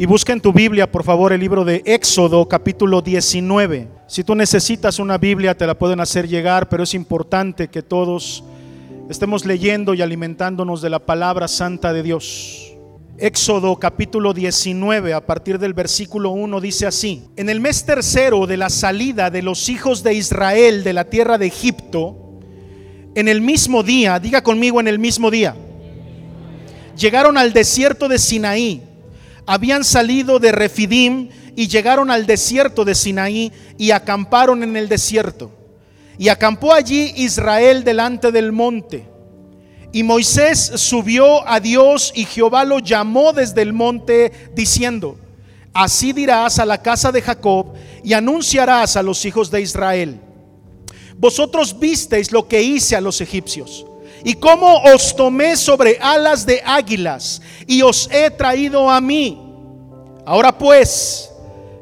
Y busca en tu Biblia, por favor, el libro de Éxodo, capítulo 19. Si tú necesitas una Biblia, te la pueden hacer llegar, pero es importante que todos estemos leyendo y alimentándonos de la palabra santa de Dios. Éxodo capítulo 19, a partir del versículo 1, dice así, en el mes tercero de la salida de los hijos de Israel de la tierra de Egipto, en el mismo día, diga conmigo en el mismo día, llegaron al desierto de Sinaí habían salido de Refidim y llegaron al desierto de Sinaí y acamparon en el desierto. Y acampó allí Israel delante del monte. Y Moisés subió a Dios y Jehová lo llamó desde el monte diciendo, así dirás a la casa de Jacob y anunciarás a los hijos de Israel. Vosotros visteis lo que hice a los egipcios y cómo os tomé sobre alas de águilas y os he traído a mí. Ahora pues,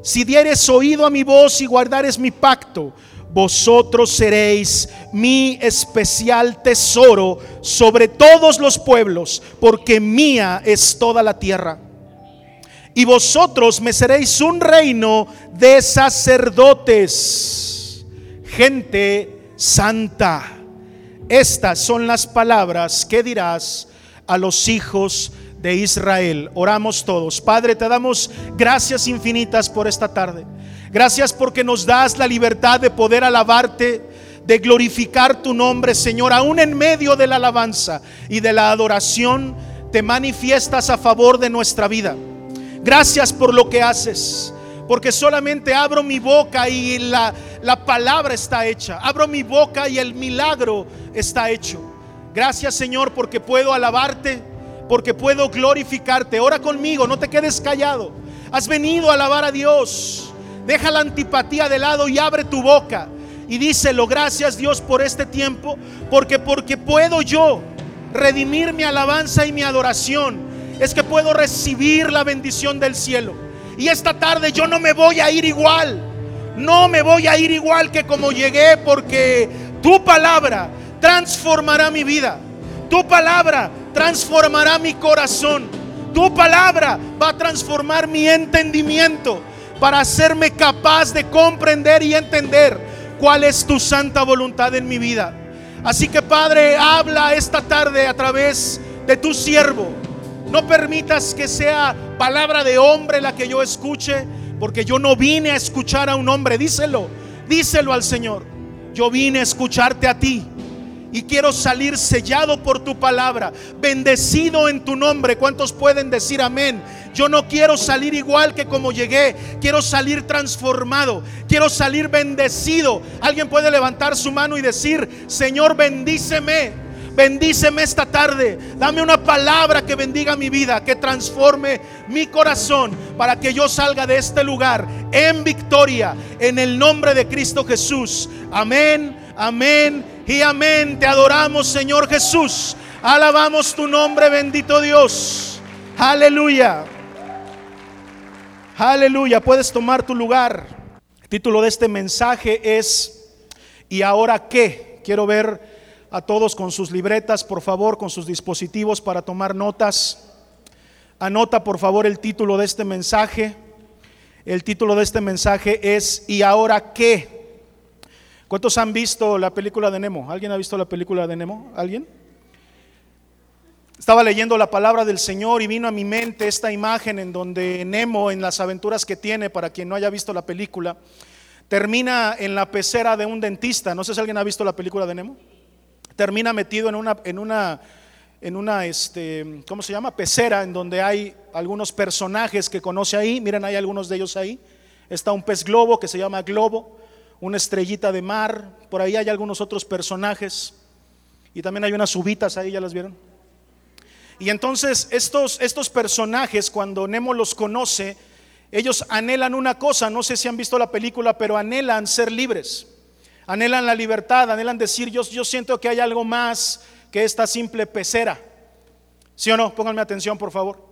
si dieres oído a mi voz y guardares mi pacto, vosotros seréis mi especial tesoro sobre todos los pueblos, porque mía es toda la tierra. Y vosotros me seréis un reino de sacerdotes, gente santa. Estas son las palabras que dirás a los hijos de Israel. Oramos todos. Padre, te damos gracias infinitas por esta tarde. Gracias porque nos das la libertad de poder alabarte, de glorificar tu nombre, Señor. Aún en medio de la alabanza y de la adoración, te manifiestas a favor de nuestra vida. Gracias por lo que haces porque solamente abro mi boca y la, la palabra está hecha. Abro mi boca y el milagro está hecho. Gracias Señor porque puedo alabarte, porque puedo glorificarte. Ora conmigo, no te quedes callado. Has venido a alabar a Dios. Deja la antipatía de lado y abre tu boca. Y díselo, gracias Dios por este tiempo, porque porque puedo yo redimir mi alabanza y mi adoración, es que puedo recibir la bendición del cielo. Y esta tarde yo no me voy a ir igual. No me voy a ir igual que como llegué porque tu palabra transformará mi vida. Tu palabra transformará mi corazón. Tu palabra va a transformar mi entendimiento para hacerme capaz de comprender y entender cuál es tu santa voluntad en mi vida. Así que Padre, habla esta tarde a través de tu siervo. No permitas que sea palabra de hombre la que yo escuche, porque yo no vine a escuchar a un hombre. Díselo, díselo al Señor. Yo vine a escucharte a ti. Y quiero salir sellado por tu palabra, bendecido en tu nombre. ¿Cuántos pueden decir amén? Yo no quiero salir igual que como llegué. Quiero salir transformado. Quiero salir bendecido. Alguien puede levantar su mano y decir, Señor, bendíceme. Bendíceme esta tarde. Dame una palabra que bendiga mi vida, que transforme mi corazón para que yo salga de este lugar en victoria en el nombre de Cristo Jesús. Amén, amén y amén. Te adoramos, Señor Jesús. Alabamos tu nombre, bendito Dios. Aleluya. Aleluya. Puedes tomar tu lugar. Título de este mensaje es ¿Y ahora qué? Quiero ver a todos con sus libretas, por favor, con sus dispositivos para tomar notas. Anota, por favor, el título de este mensaje. El título de este mensaje es ¿Y ahora qué? ¿Cuántos han visto la película de Nemo? ¿Alguien ha visto la película de Nemo? ¿Alguien? Estaba leyendo la palabra del Señor y vino a mi mente esta imagen en donde Nemo, en las aventuras que tiene, para quien no haya visto la película, termina en la pecera de un dentista. No sé si alguien ha visto la película de Nemo termina metido en una, en una, en una este, ¿cómo se llama? Pecera, en donde hay algunos personajes que conoce ahí. Miren, hay algunos de ellos ahí. Está un pez globo que se llama Globo, una estrellita de mar. Por ahí hay algunos otros personajes. Y también hay unas uvitas ahí, ¿ya las vieron? Y entonces estos, estos personajes, cuando Nemo los conoce, ellos anhelan una cosa, no sé si han visto la película, pero anhelan ser libres anhelan la libertad, anhelan decir, yo, yo siento que hay algo más que esta simple pecera. ¿Sí o no? Pónganme atención, por favor.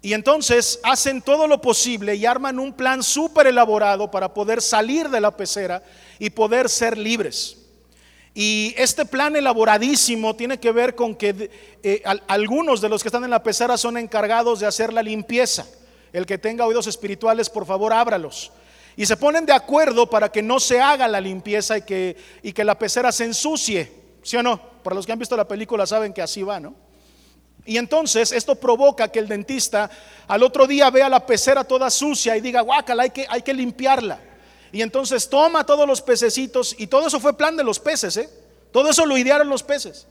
Y entonces hacen todo lo posible y arman un plan súper elaborado para poder salir de la pecera y poder ser libres. Y este plan elaboradísimo tiene que ver con que eh, algunos de los que están en la pecera son encargados de hacer la limpieza. El que tenga oídos espirituales, por favor, ábralos. Y se ponen de acuerdo para que no se haga la limpieza y que, y que la pecera se ensucie. ¿Sí o no? Para los que han visto la película saben que así va, ¿no? Y entonces esto provoca que el dentista al otro día vea la pecera toda sucia y diga, guácala, hay que, hay que limpiarla. Y entonces toma todos los pececitos y todo eso fue plan de los peces, ¿eh? Todo eso lo idearon los peces.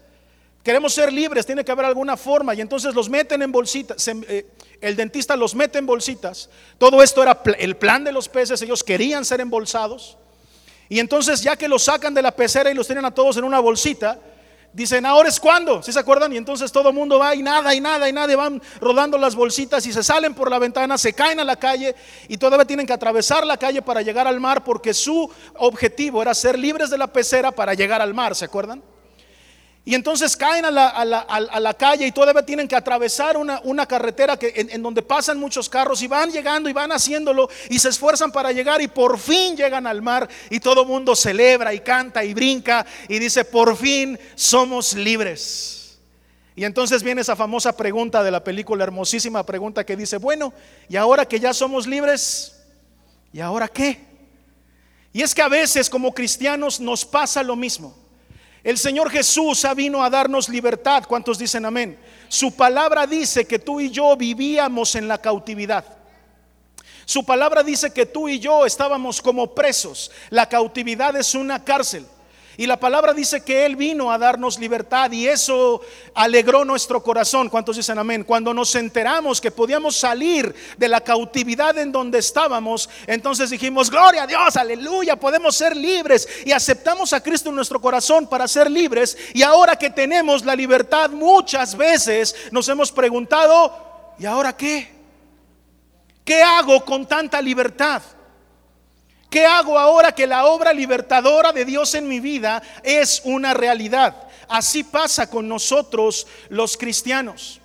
Queremos ser libres, tiene que haber alguna forma. Y entonces los meten en bolsitas. Eh, el dentista los mete en bolsitas. Todo esto era el plan de los peces. Ellos querían ser embolsados. Y entonces ya que los sacan de la pecera y los tienen a todos en una bolsita, dicen, ahora es cuando. ¿Sí se acuerdan? Y entonces todo el mundo va y nada, y nada, y nada. Van rodando las bolsitas y se salen por la ventana, se caen a la calle y todavía tienen que atravesar la calle para llegar al mar porque su objetivo era ser libres de la pecera para llegar al mar. ¿Se acuerdan? Y entonces caen a la, calle y todavía tienen que atravesar una, carretera que, en, donde pasan muchos carros y van llegando y van haciéndolo y se esfuerzan para llegar y por fin llegan al mar y todo mundo celebra y canta y brinca y dice, por fin somos libres. Y entonces viene esa famosa pregunta de la película, hermosísima pregunta que dice, bueno, ¿y ahora que ya somos libres? ¿Y ahora qué? Y es que a veces como cristianos nos pasa lo mismo. El Señor Jesús ha vino a darnos libertad. ¿Cuántos dicen amén? Su palabra dice que tú y yo vivíamos en la cautividad. Su palabra dice que tú y yo estábamos como presos. La cautividad es una cárcel. Y la palabra dice que Él vino a darnos libertad y eso alegró nuestro corazón. ¿Cuántos dicen amén? Cuando nos enteramos que podíamos salir de la cautividad en donde estábamos, entonces dijimos, gloria a Dios, aleluya, podemos ser libres y aceptamos a Cristo en nuestro corazón para ser libres. Y ahora que tenemos la libertad, muchas veces nos hemos preguntado, ¿y ahora qué? ¿Qué hago con tanta libertad? ¿Qué hago ahora que la obra libertadora de Dios en mi vida es una realidad? Así pasa con nosotros los cristianos.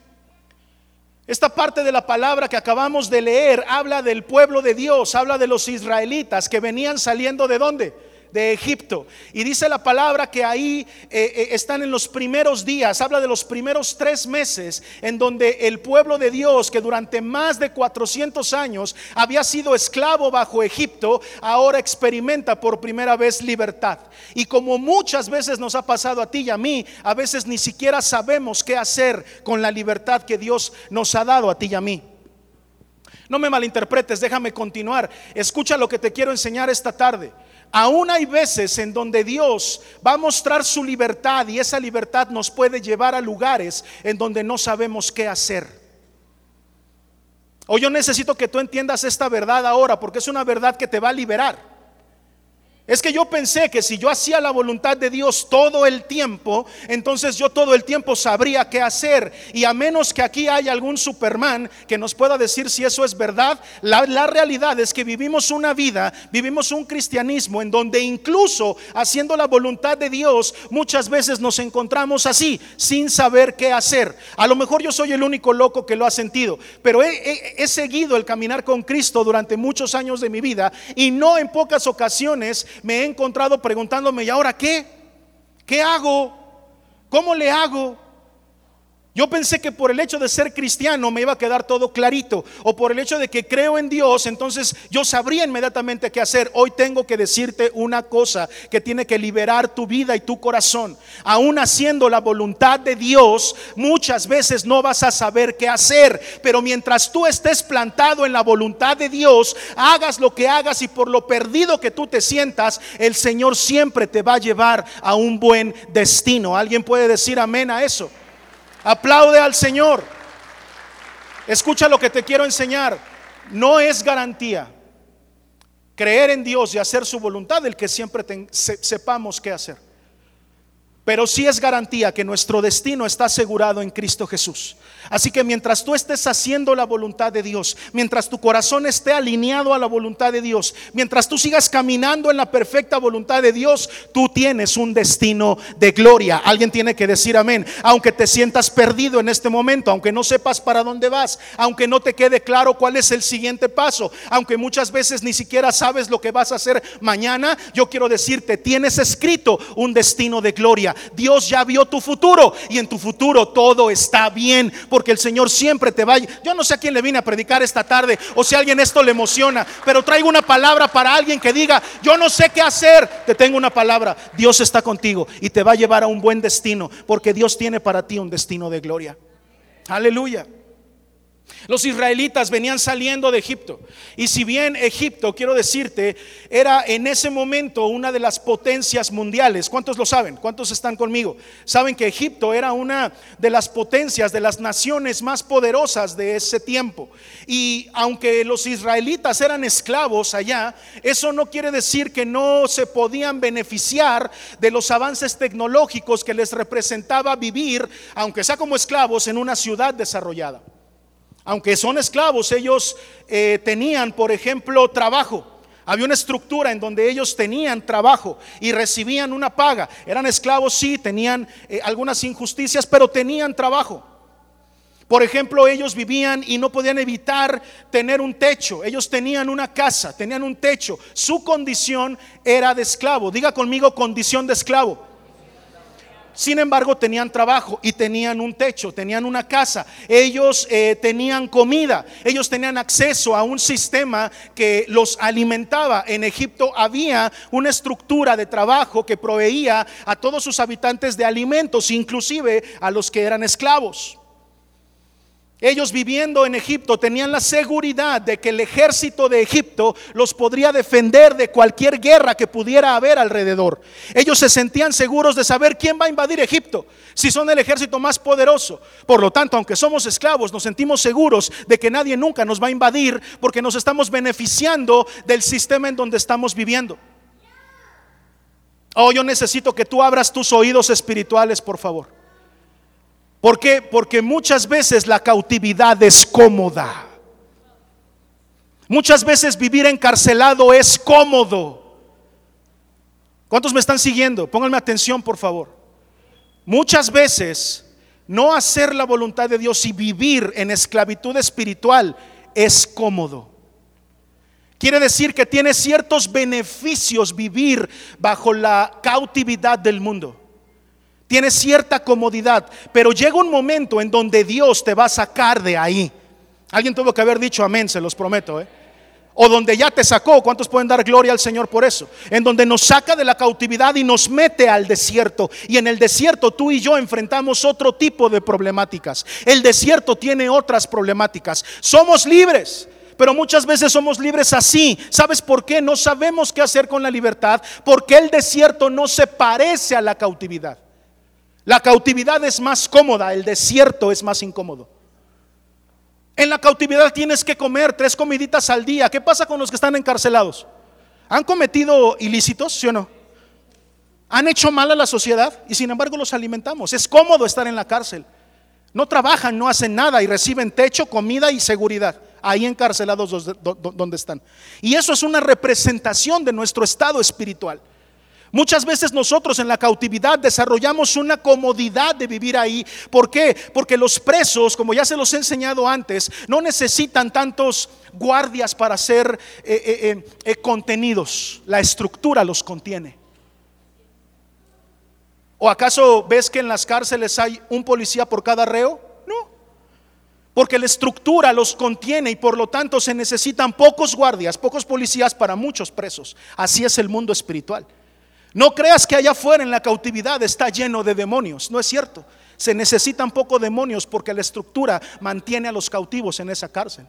Esta parte de la palabra que acabamos de leer habla del pueblo de Dios, habla de los israelitas que venían saliendo de dónde? De Egipto. Y dice la palabra que ahí eh, eh, están en los primeros días, habla de los primeros tres meses en donde el pueblo de Dios, que durante más de 400 años había sido esclavo bajo Egipto, ahora experimenta por primera vez libertad. Y como muchas veces nos ha pasado a ti y a mí, a veces ni siquiera sabemos qué hacer con la libertad que Dios nos ha dado a ti y a mí. No me malinterpretes, déjame continuar. Escucha lo que te quiero enseñar esta tarde. Aún hay veces en donde Dios va a mostrar su libertad y esa libertad nos puede llevar a lugares en donde no sabemos qué hacer. O yo necesito que tú entiendas esta verdad ahora porque es una verdad que te va a liberar. Es que yo pensé que si yo hacía la voluntad de Dios todo el tiempo, entonces yo todo el tiempo sabría qué hacer. Y a menos que aquí haya algún Superman que nos pueda decir si eso es verdad, la, realidad es que vivimos una vida, vivimos un cristianismo en donde incluso haciendo la voluntad de Dios, muchas veces nos encontramos así, sin saber qué hacer. A lo mejor yo soy el único loco que lo ha sentido, pero he, he seguido el caminar con Cristo durante muchos años de mi vida y no en pocas ocasiones me he encontrado preguntándome, ¿y ahora qué? ¿Qué hago? ¿Cómo le hago? Yo pensé que por el hecho de ser cristiano me iba a quedar todo clarito, o por el hecho de que creo en Dios, entonces yo sabría inmediatamente qué hacer. Hoy tengo que decirte una cosa que tiene que liberar tu vida y tu corazón. Aún haciendo la voluntad de Dios, muchas veces no vas a saber qué hacer, pero mientras tú estés plantado en la voluntad de Dios, hagas lo que hagas y por lo perdido que tú te sientas, el Señor siempre te va a llevar a un buen destino. ¿Alguien puede decir amén a eso? Aplaude al Señor. Escucha lo que te quiero enseñar. No es garantía creer en Dios y hacer su voluntad el que siempre sepamos qué hacer. Pero sí es garantía que nuestro destino está asegurado en Cristo Jesús. Así que mientras tú estés haciendo la voluntad de Dios, mientras tu corazón esté alineado a la voluntad de Dios, mientras tú sigas caminando en la perfecta voluntad de Dios, tú tienes un destino de gloria. Alguien tiene que decir amén. Aunque te sientas perdido en este momento, aunque no sepas para dónde vas, aunque no te quede claro cuál es el siguiente paso, aunque muchas veces ni siquiera sabes lo que vas a hacer mañana, yo quiero decirte, tienes escrito un destino de gloria. Dios ya vio tu futuro y en tu futuro todo está bien porque el Señor siempre te va. Yo no sé a quién le vine a predicar esta tarde o si a alguien esto le emociona, pero traigo una palabra para alguien que diga, yo no sé qué hacer. Te tengo una palabra. Dios está contigo y te va a llevar a un buen destino porque Dios tiene para ti un destino de gloria. Aleluya. Los israelitas venían saliendo de Egipto. Y si bien Egipto, quiero decirte, era en ese momento una de las potencias mundiales, ¿cuántos lo saben? ¿Cuántos están conmigo? Saben que Egipto era una de las potencias, de las naciones más poderosas de ese tiempo. Y aunque los israelitas eran esclavos allá, eso no quiere decir que no se podían beneficiar de los avances tecnológicos que les representaba vivir, aunque sea como esclavos, en una ciudad desarrollada. Aunque son esclavos, ellos eh, tenían, por ejemplo, trabajo. Había una estructura en donde ellos tenían trabajo y recibían una paga. Eran esclavos, sí, tenían eh, algunas injusticias, pero tenían trabajo. Por ejemplo, ellos vivían y no podían evitar tener un techo. Ellos tenían una casa, tenían un techo. Su condición era de esclavo. Diga conmigo condición de esclavo. Sin embargo, tenían trabajo y tenían un techo, tenían una casa, ellos eh, tenían comida, ellos tenían acceso a un sistema que los alimentaba. En Egipto había una estructura de trabajo que proveía a todos sus habitantes de alimentos, inclusive a los que eran esclavos. Ellos viviendo en Egipto tenían la seguridad de que el ejército de Egipto los podría defender de cualquier guerra que pudiera haber alrededor. Ellos se sentían seguros de saber quién va a invadir Egipto, si son el ejército más poderoso. Por lo tanto, aunque somos esclavos, nos sentimos seguros de que nadie nunca nos va a invadir porque nos estamos beneficiando del sistema en donde estamos viviendo. Oh, yo necesito que tú abras tus oídos espirituales, por favor. ¿Por qué? Porque muchas veces la cautividad es cómoda. Muchas veces vivir encarcelado es cómodo. ¿Cuántos me están siguiendo? Pónganme atención, por favor. Muchas veces no hacer la voluntad de Dios y vivir en esclavitud espiritual es cómodo. Quiere decir que tiene ciertos beneficios vivir bajo la cautividad del mundo. Tiene cierta comodidad, pero llega un momento en donde Dios te va a sacar de ahí. Alguien tuvo que haber dicho amén, se los prometo. ¿eh? O donde ya te sacó, ¿cuántos pueden dar gloria al Señor por eso? En donde nos saca de la cautividad y nos mete al desierto. Y en el desierto tú y yo enfrentamos otro tipo de problemáticas. El desierto tiene otras problemáticas. Somos libres. Pero muchas veces somos libres así. ¿Sabes por qué? No sabemos qué hacer con la libertad. Porque el desierto no se parece a la cautividad. La cautividad es más cómoda, el desierto es más incómodo. En la cautividad tienes que comer tres comiditas al día. ¿Qué pasa con los que están encarcelados? ¿Han cometido ilícitos, sí o no? ¿Han hecho mal a la sociedad y sin embargo los alimentamos? Es cómodo estar en la cárcel. No trabajan, no hacen nada y reciben techo, comida y seguridad. Ahí encarcelados donde están. Y eso es una representación de nuestro estado espiritual. Muchas veces nosotros en la cautividad desarrollamos una comodidad de vivir ahí. ¿Por qué? Porque los presos, como ya se los he enseñado antes, no necesitan tantos guardias para ser eh, eh, eh, contenidos. La estructura los contiene. ¿O acaso ves que en las cárceles hay un policía por cada reo? No. Porque la estructura los contiene y por lo tanto se necesitan pocos guardias, pocos policías para muchos presos. Así es el mundo espiritual. No creas que allá afuera en la cautividad está lleno de demonios, no es cierto. Se necesitan poco demonios porque la estructura mantiene a los cautivos en esa cárcel.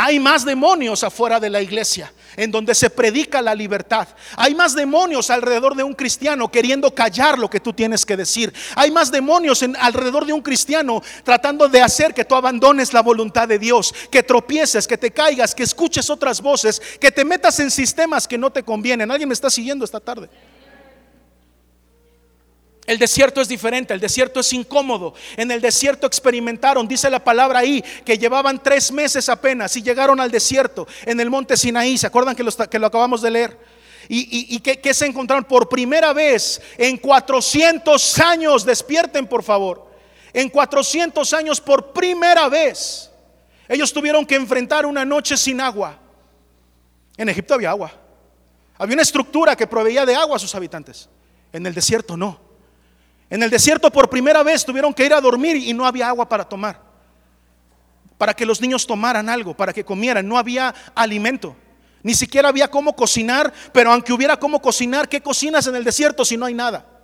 Hay más demonios afuera de la iglesia, en donde se predica la libertad. Hay más demonios alrededor de un cristiano queriendo callar lo que tú tienes que decir. Hay más demonios alrededor de un cristiano tratando de hacer que tú abandones la voluntad de Dios, que tropieces, que te caigas, que escuches otras voces, que te metas en sistemas que no te convienen. ¿Alguien me está siguiendo esta tarde? El desierto es diferente, el desierto es incómodo. En el desierto experimentaron, dice la palabra ahí, que llevaban tres meses apenas y llegaron al desierto en el monte Sinaí. ¿Se acuerdan que lo, que lo acabamos de leer? Y, que, se encontraron por primera vez en 400 años. Despierten, por favor. En 400 años, por primera vez, ellos tuvieron que enfrentar una noche sin agua. En Egipto había agua. Había una estructura que proveía de agua a sus habitantes. En el desierto no. En el desierto por primera vez tuvieron que ir a dormir y no había agua para tomar. Para que los niños tomaran algo, para que comieran. No había alimento. Ni siquiera había cómo cocinar, pero aunque hubiera cómo cocinar, ¿qué cocinas en el desierto si no hay nada?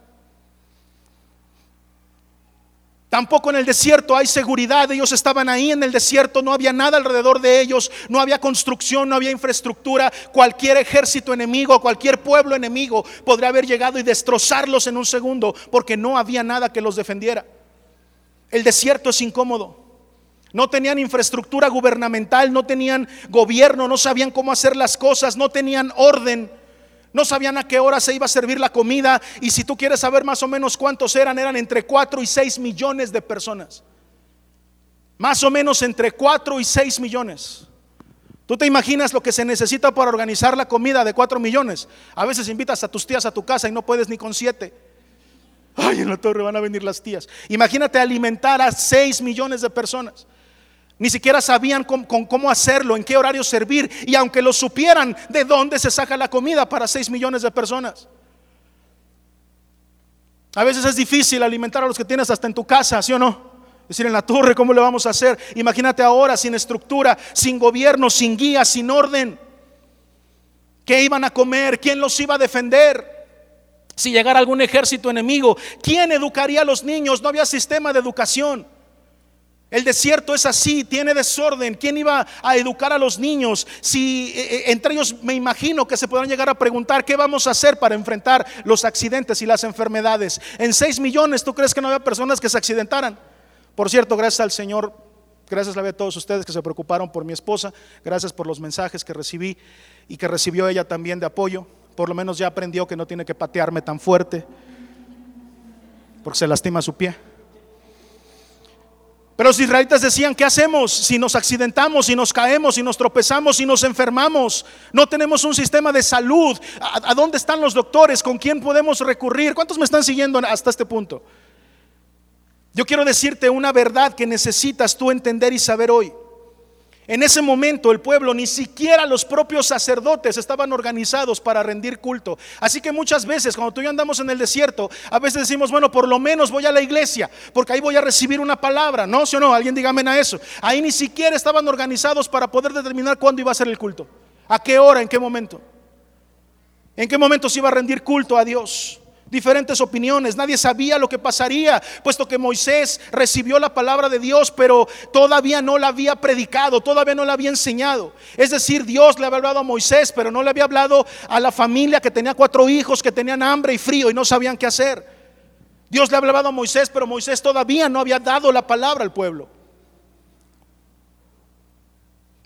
Tampoco en el desierto hay seguridad. Ellos estaban ahí en el desierto, no había nada alrededor de ellos, no había construcción, no había infraestructura. Cualquier ejército enemigo, cualquier pueblo enemigo podría haber llegado y destrozarlos en un segundo porque no había nada que los defendiera. El desierto es incómodo. No tenían infraestructura gubernamental, no tenían gobierno, no sabían cómo hacer las cosas, no tenían orden. No sabían a qué hora se iba a servir la comida. Y si tú quieres saber más o menos cuántos eran, eran entre 4 y 6 millones de personas. Más o menos entre 4 y 6 millones. ¿Tú te imaginas lo que se necesita para organizar la comida de 4 millones? A veces invitas a tus tías a tu casa y no puedes ni con 7. Ay, en la torre van a venir las tías. Imagínate alimentar a 6 millones de personas. Ni siquiera sabían cómo, hacerlo, en qué horario servir. Y aunque lo supieran, ¿de dónde se saca la comida para 6 millones de personas? A veces es difícil alimentar a los que tienes hasta en tu casa, ¿sí o no? Es decir, en la torre, ¿cómo le vamos a hacer? Imagínate ahora sin estructura, sin gobierno, sin guía, sin orden. ¿Qué iban a comer? ¿Quién los iba a defender? Si llegara algún ejército enemigo, ¿quién educaría a los niños? No había sistema de educación. El desierto es así, tiene desorden. ¿Quién iba a educar a los niños? Si eh, eh, entre ellos me imagino que se podrán llegar a preguntar qué vamos a hacer para enfrentar los accidentes y las enfermedades. En 6 millones, ¿tú crees que no había personas que se accidentaran? Por cierto, gracias al Señor, gracias a todos ustedes que se preocuparon por mi esposa, gracias por los mensajes que recibí y que recibió ella también de apoyo. Por lo menos ya aprendió que no tiene que patearme tan fuerte porque se lastima su pie. Pero los israelitas decían, ¿qué hacemos si nos accidentamos, si nos caemos, si nos tropezamos, si nos enfermamos? No tenemos un sistema de salud. ¿A, dónde están los doctores? ¿Con quién podemos recurrir? ¿Cuántos me están siguiendo hasta este punto? Yo quiero decirte una verdad que necesitas tú entender y saber hoy. En ese momento el pueblo, ni siquiera los propios sacerdotes estaban organizados para rendir culto. Así que muchas veces cuando tú y yo andamos en el desierto, a veces decimos, bueno, por lo menos voy a la iglesia, porque ahí voy a recibir una palabra. No, si o no, alguien dígame a eso. Ahí ni siquiera estaban organizados para poder determinar cuándo iba a ser el culto. ¿A qué hora? ¿En qué momento? ¿En qué momento se iba a rendir culto a Dios? Diferentes opiniones, nadie sabía lo que pasaría, puesto que Moisés recibió la palabra de Dios, pero todavía no la había predicado, todavía no la había enseñado. Es decir, Dios le había hablado a Moisés, pero no le había hablado a la familia que tenía cuatro hijos que tenían hambre y frío y no sabían qué hacer. Dios le había hablado a Moisés, pero Moisés todavía no había dado la palabra al pueblo.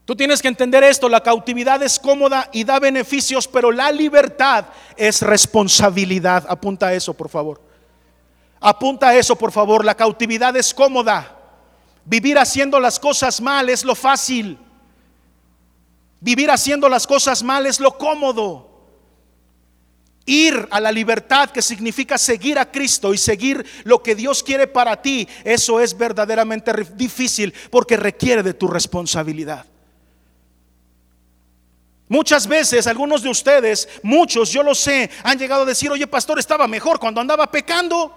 Tú tienes que entender esto, la cautividad es cómoda y da beneficios, pero la libertad es responsabilidad. Apunta a eso, por favor. Apunta a eso, por favor. La cautividad es cómoda. Vivir haciendo las cosas mal es lo fácil. Vivir haciendo las cosas mal es lo cómodo. Ir a la libertad que significa seguir a Cristo y seguir lo que Dios quiere para ti, eso es verdaderamente difícil porque requiere de tu responsabilidad. Muchas veces algunos de ustedes, muchos, yo lo sé, han llegado a decir, oye pastor, estaba mejor cuando andaba pecando,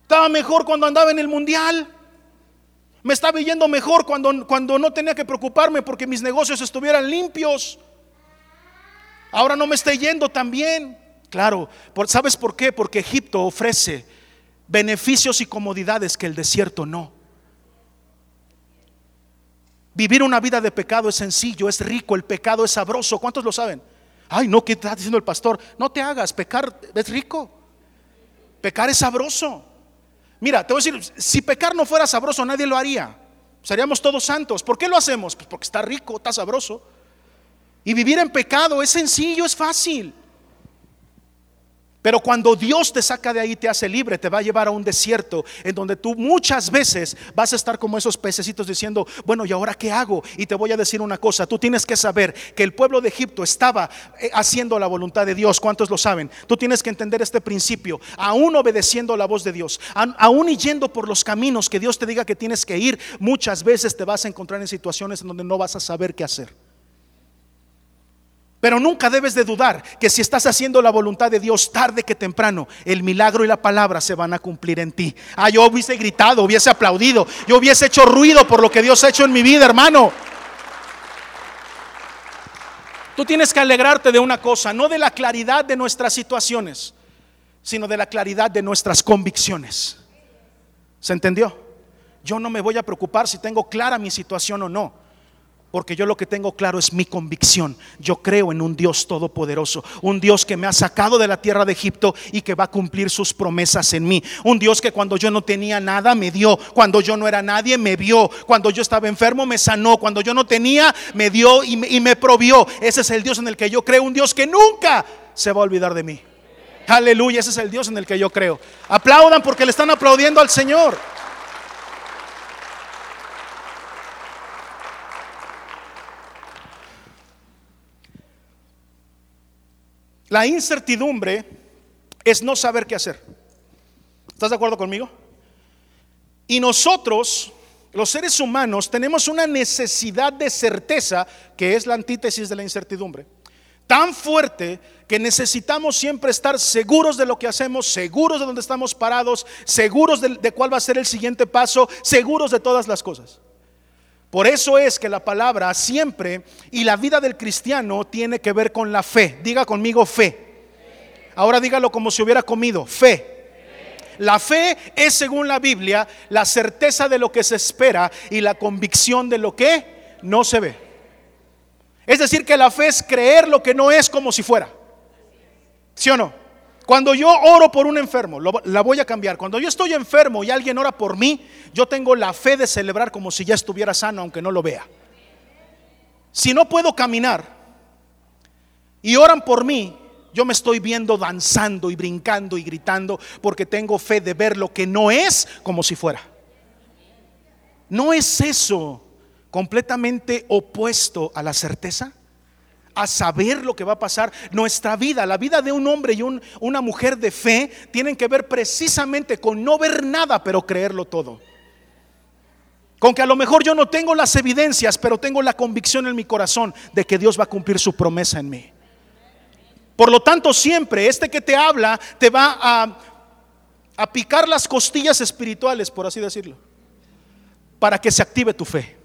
estaba mejor cuando andaba en el mundial, me estaba yendo mejor cuando, cuando no tenía que preocuparme porque mis negocios estuvieran limpios, ahora no me está yendo tan bien. Claro, ¿sabes por qué? Porque Egipto ofrece beneficios y comodidades que el desierto no. Vivir una vida de pecado es sencillo, es rico, el pecado es sabroso. ¿Cuántos lo saben? Ay, no, ¿qué está diciendo el pastor? No te hagas, pecar es rico. Pecar es sabroso. Mira, te voy a decir, si pecar no fuera sabroso, nadie lo haría. Seríamos todos santos. ¿Por qué lo hacemos? Pues porque está rico, está sabroso. Y vivir en pecado es sencillo, es fácil. Pero cuando Dios te saca de ahí, te hace libre, te va a llevar a un desierto en donde tú muchas veces vas a estar como esos pececitos diciendo, bueno, ¿y ahora qué hago? Y te voy a decir una cosa, tú tienes que saber que el pueblo de Egipto estaba eh, haciendo la voluntad de Dios. ¿Cuántos lo saben? Tú tienes que entender este principio, aún obedeciendo la voz de Dios, aún yendo por los caminos que Dios te diga que tienes que ir, muchas veces te vas a encontrar en situaciones en donde no vas a saber qué hacer. Pero nunca debes de dudar que si estás haciendo la voluntad de Dios tarde que temprano, el milagro y la palabra se van a cumplir en ti. Ah, yo hubiese gritado, hubiese aplaudido, yo hubiese hecho ruido por lo que Dios ha hecho en mi vida, hermano. Tú tienes que alegrarte de una cosa, no de la claridad de nuestras situaciones, sino de la claridad de nuestras convicciones. ¿Se entendió? Yo no me voy a preocupar si tengo clara mi situación o no porque yo lo que tengo claro es mi convicción. Yo creo en un Dios todopoderoso, un Dios que me ha sacado de la tierra de Egipto y que va a cumplir sus promesas en mí. Un Dios que cuando yo no tenía nada me dio, cuando yo no era nadie me vio, cuando yo estaba enfermo me sanó, cuando yo no tenía me dio y me, y provió. Ese es el Dios en el que yo creo, un Dios que nunca se va a olvidar de mí. Aleluya, ese es el Dios en el que yo creo. Aplaudan porque le están aplaudiendo al Señor. La incertidumbre es no saber qué hacer. ¿Estás de acuerdo conmigo? Y nosotros, los seres humanos, tenemos una necesidad de certeza, que es la antítesis de la incertidumbre, tan fuerte que necesitamos siempre estar seguros de lo que hacemos, seguros de dónde estamos parados, seguros de, de cuál va a ser el siguiente paso, seguros de todas las cosas. Por eso es que la palabra siempre y la vida del cristiano tiene que ver con la fe. Diga conmigo fe. Ahora dígalo como si hubiera comido, fe. La fe es, según la Biblia, la certeza de lo que se espera y la convicción de lo que no se ve. Es decir, que la fe es creer lo que no es como si fuera. ¿Sí o no? Cuando yo oro por un enfermo, la voy a cambiar. Cuando yo estoy enfermo y alguien ora por mí, yo tengo la fe de celebrar como si ya estuviera sano, aunque no lo vea. Si no puedo caminar y oran por mí, yo me estoy viendo danzando y brincando y gritando porque tengo fe de ver lo que no es como si fuera. ¿No es eso completamente opuesto a la certeza? A saber lo que va a pasar. Nuestra vida, la vida de un hombre y una mujer de fe, tienen que ver precisamente con no ver nada, pero creerlo todo. Con que a lo mejor yo no tengo las evidencias, pero tengo la convicción en mi corazón de que Dios va a cumplir su promesa en mí. Por lo tanto, siempre este que te habla te va a, a picar las costillas espirituales, por así decirlo, para que se active tu fe.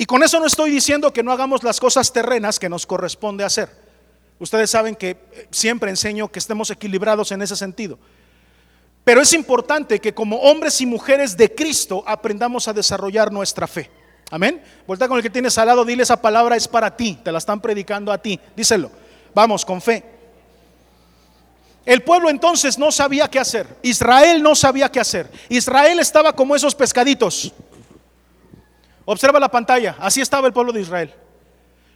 Y con eso no estoy diciendo que no hagamos las cosas terrenas que nos corresponde hacer. Ustedes saben que eh, siempre enseño que estemos equilibrados en ese sentido. Pero es importante que como hombres y mujeres de Cristo aprendamos a desarrollar nuestra fe. Amén. Vuelta con el que tienes al lado, dile esa palabra es para ti, te la están predicando a ti. Díselo. Vamos, con fe. El pueblo entonces no sabía qué hacer. Israel no sabía qué hacer. Israel estaba como esos pescaditos Observa la pantalla, así estaba el pueblo de Israel.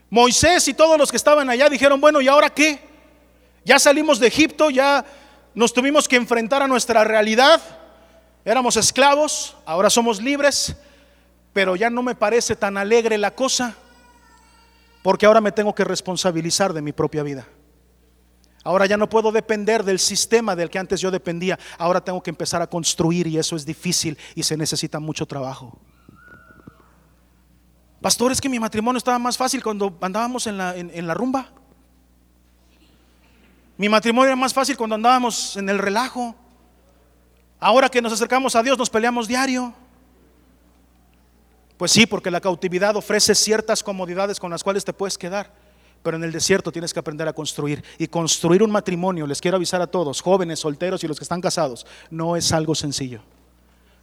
Moisés y todos los que estaban allá dijeron, bueno, ¿y ahora qué? Ya salimos de Egipto, ya nos tuvimos que enfrentar a nuestra realidad. Éramos esclavos, ahora somos libres, pero ya no me parece tan alegre la cosa, porque ahora me tengo que responsabilizar de mi propia vida. Ahora ya no puedo depender del sistema del que antes yo dependía, ahora tengo que empezar a construir y eso es difícil y se necesita mucho trabajo. Pastor, es que mi matrimonio estaba más fácil cuando andábamos en la, rumba. Mi matrimonio era más fácil cuando andábamos en el relajo. Ahora que nos acercamos a Dios nos peleamos diario. Pues sí, porque la cautividad ofrece ciertas comodidades con las cuales te puedes quedar. Pero en el desierto tienes que aprender a construir. Y construir un matrimonio, les quiero avisar a todos, jóvenes, solteros y los que están casados, no es algo sencillo.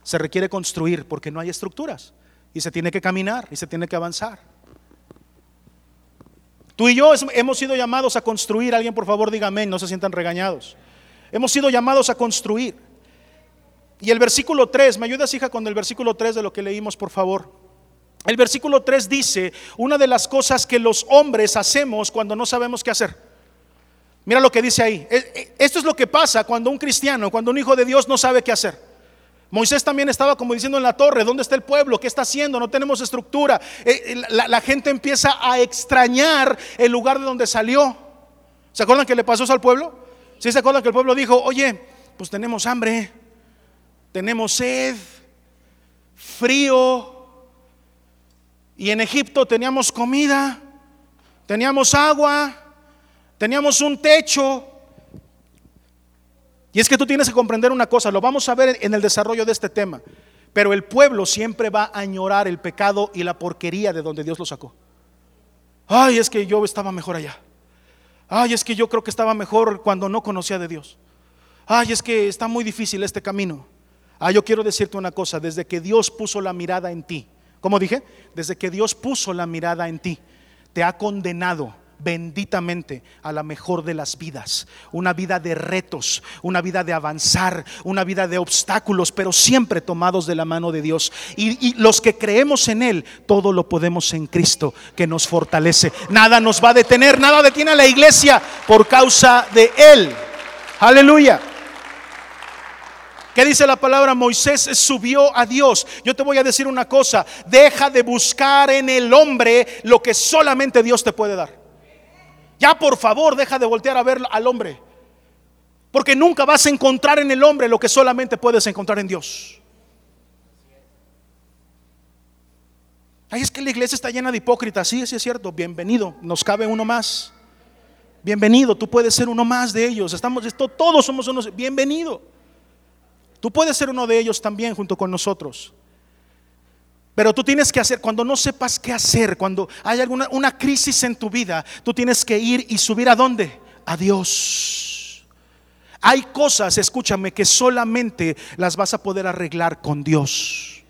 Se requiere construir porque no hay estructuras. Y se tiene que caminar y se tiene que avanzar. Tú y yo hemos sido llamados a construir. Alguien por favor diga amén, no se sientan regañados. Hemos sido llamados a construir. Y el versículo 3, ¿me ayudas hija con el versículo 3 de lo que leímos por favor? El versículo 3 dice, una de las cosas que los hombres hacemos cuando no sabemos qué hacer. Mira lo que dice ahí. E, e, esto es lo que pasa cuando un cristiano, cuando un hijo de Dios no sabe qué hacer. Moisés también estaba como diciendo en la torre, ¿dónde está el pueblo? ¿Qué está haciendo? No tenemos estructura. Eh, eh, la, gente empieza a extrañar el lugar de donde salió. ¿Se acuerdan que le pasó eso al pueblo? ¿Sí se acuerdan que el pueblo dijo, oye, pues tenemos hambre, tenemos sed, frío, y en Egipto teníamos comida, teníamos agua, teníamos un techo. Y es que tú tienes que comprender una cosa, lo vamos a ver en el desarrollo de este tema, pero el pueblo siempre va a añorar el pecado y la porquería de donde Dios lo sacó. Ay, es que yo estaba mejor allá. Ay, es que yo creo que estaba mejor cuando no conocía de Dios. Ay, es que está muy difícil este camino. Ah, yo quiero decirte una cosa, desde que Dios puso la mirada en ti, como dije, desde que Dios puso la mirada en ti, te ha condenado benditamente a la mejor de las vidas. Una vida de retos, una vida de avanzar, una vida de obstáculos, pero siempre tomados de la mano de Dios. Y, los que creemos en Él, todo lo podemos en Cristo que nos fortalece. Nada nos va a detener, nada detiene a la iglesia por causa de Él. Aleluya. ¿Qué dice la palabra? Moisés subió a Dios. Yo te voy a decir una cosa, deja de buscar en el hombre lo que solamente Dios te puede dar. Ya por favor, deja de voltear a ver al hombre. Porque nunca vas a encontrar en el hombre lo que solamente puedes encontrar en Dios. Ay, es que la iglesia está llena de hipócritas. Sí, sí es cierto. Bienvenido. Nos cabe uno más. Bienvenido. Tú puedes ser uno más de ellos. Estamos, esto, todos somos unos. Bienvenido. Tú puedes ser uno de ellos también junto con nosotros. Pero tú tienes que hacer, cuando no sepas qué hacer, cuando hay alguna una crisis en tu vida, tú tienes que ir y subir a dónde? A Dios. Hay cosas, escúchame, que solamente las vas a poder arreglar con Dios.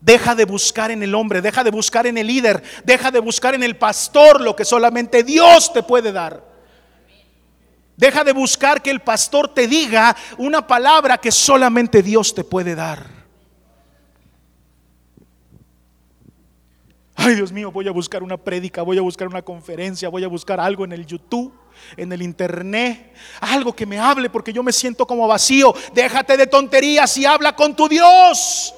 Deja de buscar en el hombre, deja de buscar en el líder, deja de buscar en el pastor lo que solamente Dios te puede dar. Deja de buscar que el pastor te diga una palabra que solamente Dios te puede dar. Ay, Dios mío, voy a buscar una prédica, voy a buscar una conferencia, voy a buscar algo en el YouTube, en el internet, algo que me hable porque yo me siento como vacío. Déjate de tonterías y habla con tu Dios.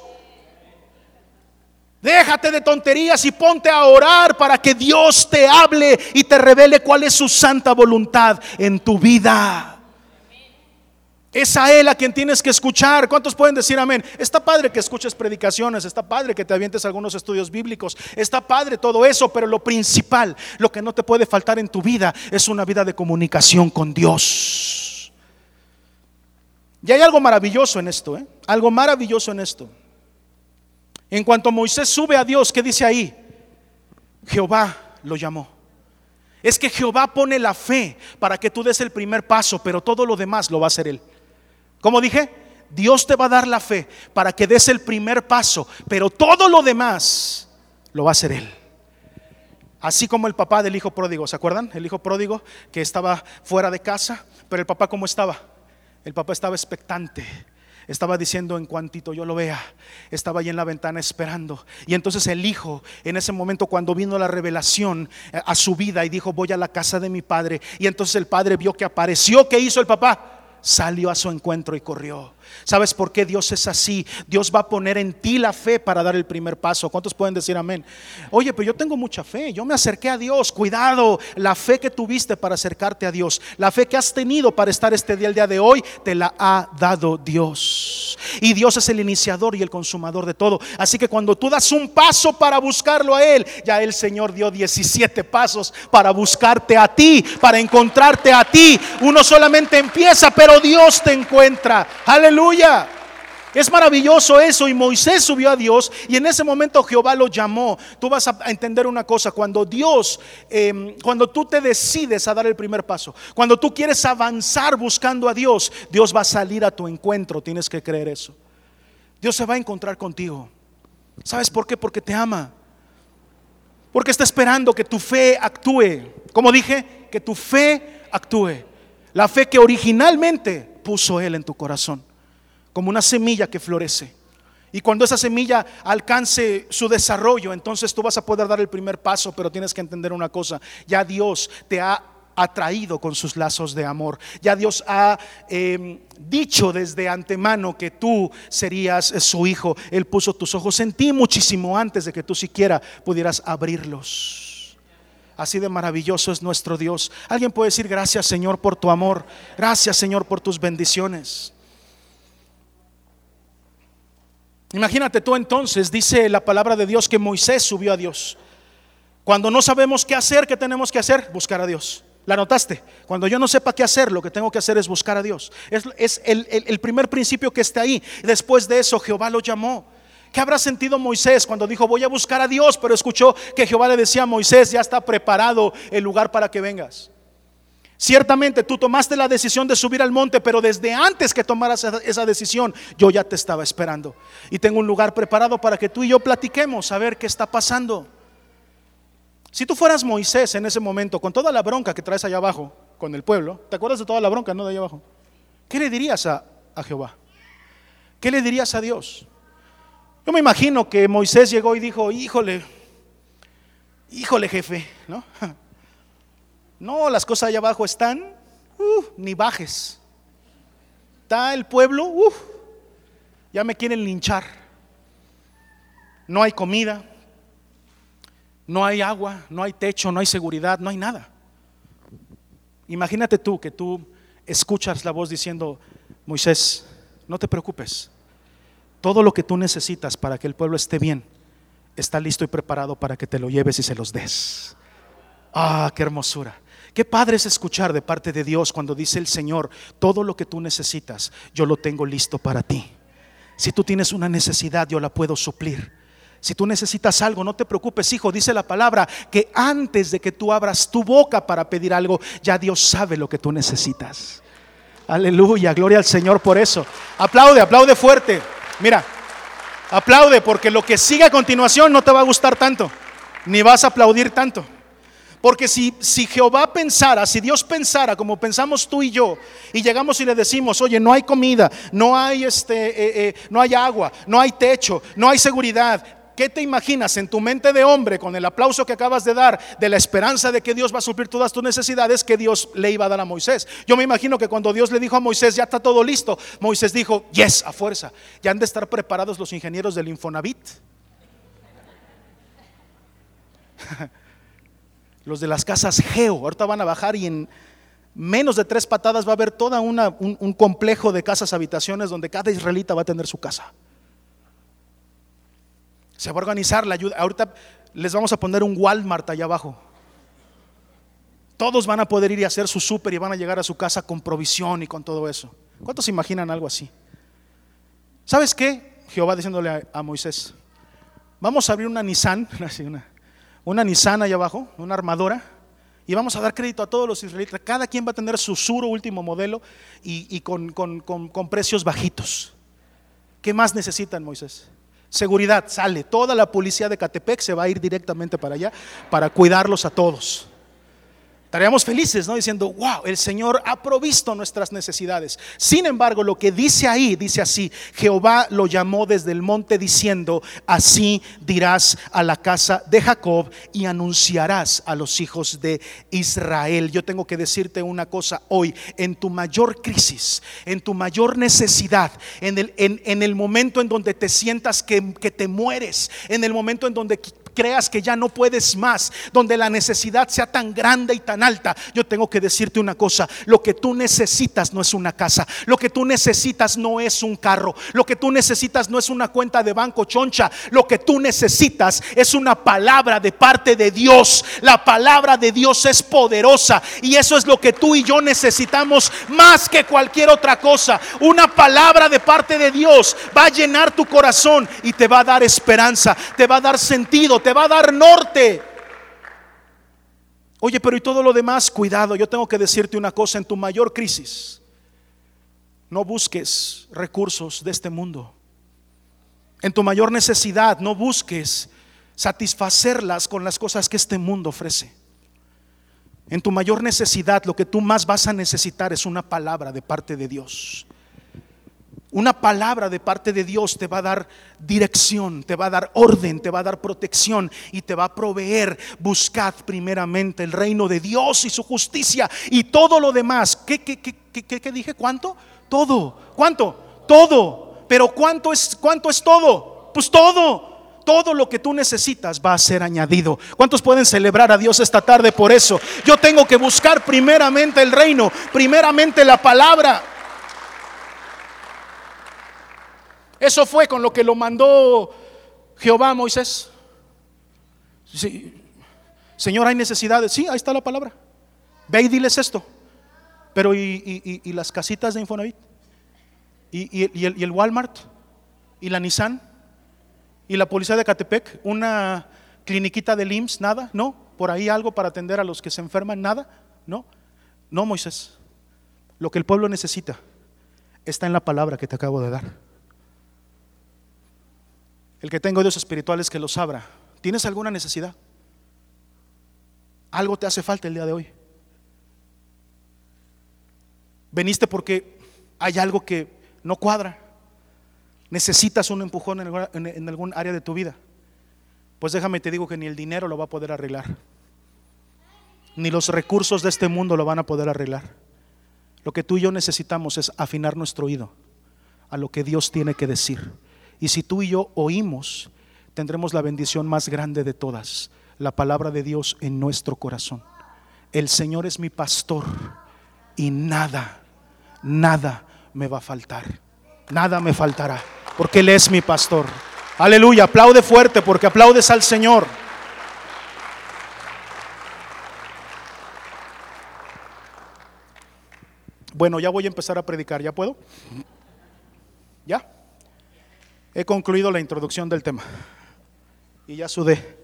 Déjate de tonterías y ponte a orar para que Dios te hable y te revele cuál es su santa voluntad en tu vida. Es a Él a quien tienes que escuchar. ¿Cuántos pueden decir amén? Está padre que escuches predicaciones, está padre que te avientes algunos estudios bíblicos, está padre todo eso, pero lo principal, lo que no te puede faltar en tu vida es una vida de comunicación con Dios. Y hay algo maravilloso en esto, ¿eh? Algo maravilloso en esto. En cuanto Moisés sube a Dios, ¿qué dice ahí? Jehová lo llamó. Es que Jehová pone la fe para que tú des el primer paso, pero todo lo demás lo va a hacer Él. Como dije, Dios te va a dar la fe para que des el primer paso, pero todo lo demás lo va a hacer Él. Así como el papá del hijo pródigo, ¿se acuerdan? El hijo pródigo que estaba fuera de casa, pero el papá ¿cómo estaba? El papá estaba expectante. Estaba diciendo en cuantito yo lo vea, estaba ahí en la ventana esperando. Y entonces el hijo, en ese momento cuando vino la revelación eh, a su vida y dijo, voy a la casa de mi padre. Y entonces el padre vio que apareció, ¿qué hizo el papá? Salió a su encuentro y corrió. ¿Sabes por qué Dios es así? Dios va a poner en ti la fe para dar el primer paso. ¿Cuántos pueden decir amén? Oye, pero yo tengo mucha fe. Yo me acerqué a Dios. Cuidado, la fe que tuviste para acercarte a Dios, la fe que has tenido para estar este día, el día de hoy, te la ha dado Dios. Y Dios es el iniciador y el consumador de todo. Así que cuando tú das un paso para buscarlo a Él, ya el Señor dio 17 pasos para buscarte a ti, para encontrarte a ti. Uno solamente empieza, pero Dios te encuentra. Aleluya. Aleluya. Es maravilloso eso. Y Moisés subió a Dios y en ese momento Jehová lo llamó. Tú vas a entender una cosa. Cuando Dios, em, cuando tú te decides a dar el primer paso, cuando tú quieres avanzar buscando a Dios, Dios va a salir a tu encuentro. Tienes que creer eso. Dios se va a encontrar contigo. ¿Sabes por qué? Porque te ama. Porque está esperando que tu fe actúe. Como dije, que tu fe actúe. La fe que originalmente puso Él en tu corazón como una semilla que florece. Y cuando esa semilla alcance su desarrollo, entonces tú vas a poder dar el primer paso, pero tienes que entender una cosa, ya Dios te ha atraído con sus lazos de amor. Ya Dios ha em, dicho desde antemano que tú serías su hijo. Él puso tus ojos en ti muchísimo antes de que tú siquiera pudieras abrirlos. Así de maravilloso es nuestro Dios. Alguien puede decir gracias Señor por tu amor. Gracias Señor por tus bendiciones. Imagínate tú entonces, dice la palabra de Dios que Moisés subió a Dios. Cuando no sabemos qué hacer, ¿qué tenemos que hacer? Buscar a Dios. ¿La notaste? Cuando yo no sepa qué hacer, lo que tengo que hacer es buscar a Dios. Es, el, primer principio que está ahí. Después de eso, Jehová lo llamó. ¿Qué habrá sentido Moisés cuando dijo, voy a buscar a Dios? Pero escuchó que Jehová le decía a Moisés, ya está preparado el lugar para que vengas. Ciertamente tú tomaste la decisión de subir al monte, pero desde antes que tomaras esa decisión, yo ya te estaba esperando. Y tengo un lugar preparado para que tú y yo platiquemos, a ver qué está pasando. Si tú fueras Moisés en ese momento, con toda la bronca que traes allá abajo, con el pueblo, ¿te acuerdas de toda la bronca, no de allá abajo? ¿Qué le dirías a, Jehová? ¿Qué le dirías a Dios? Yo me imagino que Moisés llegó y dijo, híjole, híjole jefe, ¿no? No, las cosas allá abajo están, uh, ni bajes. Está el pueblo, uh, ya me quieren linchar. No hay comida, no hay agua, no hay techo, no hay seguridad, no hay nada. Imagínate tú que tú escuchas la voz diciendo, Moisés, no te preocupes. Todo lo que tú necesitas para que el pueblo esté bien está listo y preparado para que te lo lleves y se los des. Ah, qué hermosura. Qué padre es escuchar de parte de Dios cuando dice el Señor, todo lo que tú necesitas, yo lo tengo listo para ti. Si tú tienes una necesidad, yo la puedo suplir. Si tú necesitas algo, no te preocupes, hijo. Dice la palabra que antes de que tú abras tu boca para pedir algo, ya Dios sabe lo que tú necesitas. Aleluya, gloria al Señor por eso. Aplaude, aplaude fuerte. Mira, aplaude porque lo que sigue a continuación no te va a gustar tanto, ni vas a aplaudir tanto. Porque si, si, Jehová pensara, si Dios pensara como pensamos tú y yo, y llegamos y le decimos, oye, no hay comida, no hay, este, eh, eh, no hay agua, no hay techo, no hay seguridad, ¿Qué te imaginas en tu mente de hombre con el aplauso que acabas de dar de la esperanza de que Dios va a suplir todas tus necesidades que Dios le iba a dar a Moisés? Yo me imagino que cuando Dios le dijo a Moisés, ya está todo listo, Moisés dijo, yes, a fuerza. Ya han de estar preparados los ingenieros del Infonavit. los de las casas Geo, ahorita van a bajar y en menos de tres patadas va a haber todo un, un complejo de casas habitaciones donde cada israelita va a tener su casa. Se va a organizar la ayuda. Ahorita les vamos a poner un Walmart allá abajo. Todos van a poder ir y hacer su súper y van a llegar a su casa con provisión y con todo eso. ¿Cuántos imaginan algo así? ¿Sabes qué? Jehová diciéndole a, Moisés, vamos a abrir una Nissan, una, una Nissan allá abajo, una armadora, y vamos a dar crédito a todos los israelitas. Cada quien va a tener su suro último modelo y, con, con precios bajitos. ¿Qué más necesitan, Moisés? Seguridad, sale. Toda la policía de Catepec se va a ir directamente para allá para cuidarlos a todos. Estaríamos felices, ¿no? Diciendo, wow, el Señor ha provisto nuestras necesidades. Sin embargo, lo que dice ahí, dice así, Jehová lo llamó desde el monte diciendo, así dirás a la casa de Jacob y anunciarás a los hijos de Israel. Yo tengo que decirte una cosa hoy, en tu mayor crisis, en tu mayor necesidad, en el, en, el momento en donde te sientas que, que te mueres, en el momento en donde creas que ya no puedes más, donde la necesidad sea tan grande y tan alta, yo tengo que decirte una cosa, lo que tú necesitas no es una casa, lo que tú necesitas no es un carro, lo que tú necesitas no es una cuenta de banco choncha, lo que tú necesitas es una palabra de parte de Dios. La palabra de Dios es poderosa y eso es lo que tú y yo necesitamos más que cualquier otra cosa. Una palabra de parte de Dios va a llenar tu corazón y te va a dar esperanza, te va a dar sentido, te va a dar norte. Oye, pero y todo lo demás, cuidado, yo tengo que decirte una cosa, en tu mayor crisis, no busques recursos de este mundo. En tu mayor necesidad, no busques satisfacerlas con las cosas que este mundo ofrece. En tu mayor necesidad, lo que tú más vas a necesitar es una palabra de parte de Dios. Una palabra de parte de Dios te va a dar dirección, te va a dar orden, te va a dar protección y te va a proveer. Buscad primeramente el reino de Dios y su justicia y todo lo demás. ¿Qué, qué, dije? ¿Cuánto? Todo. ¿Cuánto? Todo. Pero ¿cuánto es, cuánto es todo? Pues todo. Todo lo que tú necesitas va a ser añadido. ¿Cuántos pueden celebrar a Dios esta tarde por eso? Yo tengo que buscar primeramente el reino, primeramente la palabra. Eso fue con lo que lo mandó Jehová a Moisés. Señor, hay necesidades. Sí, ahí está la palabra. Ve y diles esto. Pero ¿y, y, las casitas de Infonavit? ¿Y, el, ¿Y el Walmart? ¿Y la Nissan? ¿Y la policía de Catepec? ¿Una cliniquita de IMSS? ¿Nada? ¿No? ¿Por ahí algo para atender a los que se enferman? ¿Nada? ¿No? No, Moisés. Lo que el pueblo necesita está en la palabra que te acabo de dar. El que tenga Dios espirituales que los abra. ¿Tienes alguna necesidad? Algo te hace falta el día de hoy. Veniste porque hay algo que no cuadra. Necesitas un empujón en, algún área de tu vida. Pues déjame te digo que ni el dinero lo va a poder arreglar. Ni los recursos de este mundo lo van a poder arreglar. Lo que tú y yo necesitamos es afinar nuestro oído a lo que Dios tiene que decir. Y si tú y yo oímos, tendremos la bendición más grande de todas, la palabra de Dios en nuestro corazón. El Señor es mi pastor y nada, nada me va a faltar. Nada me faltará, porque Él es mi pastor. Aleluya, aplaude fuerte porque aplaudes al Señor. Bueno, ya voy a empezar a predicar, ¿ya puedo? ¿Ya? He concluido la introducción del tema y ya sudé.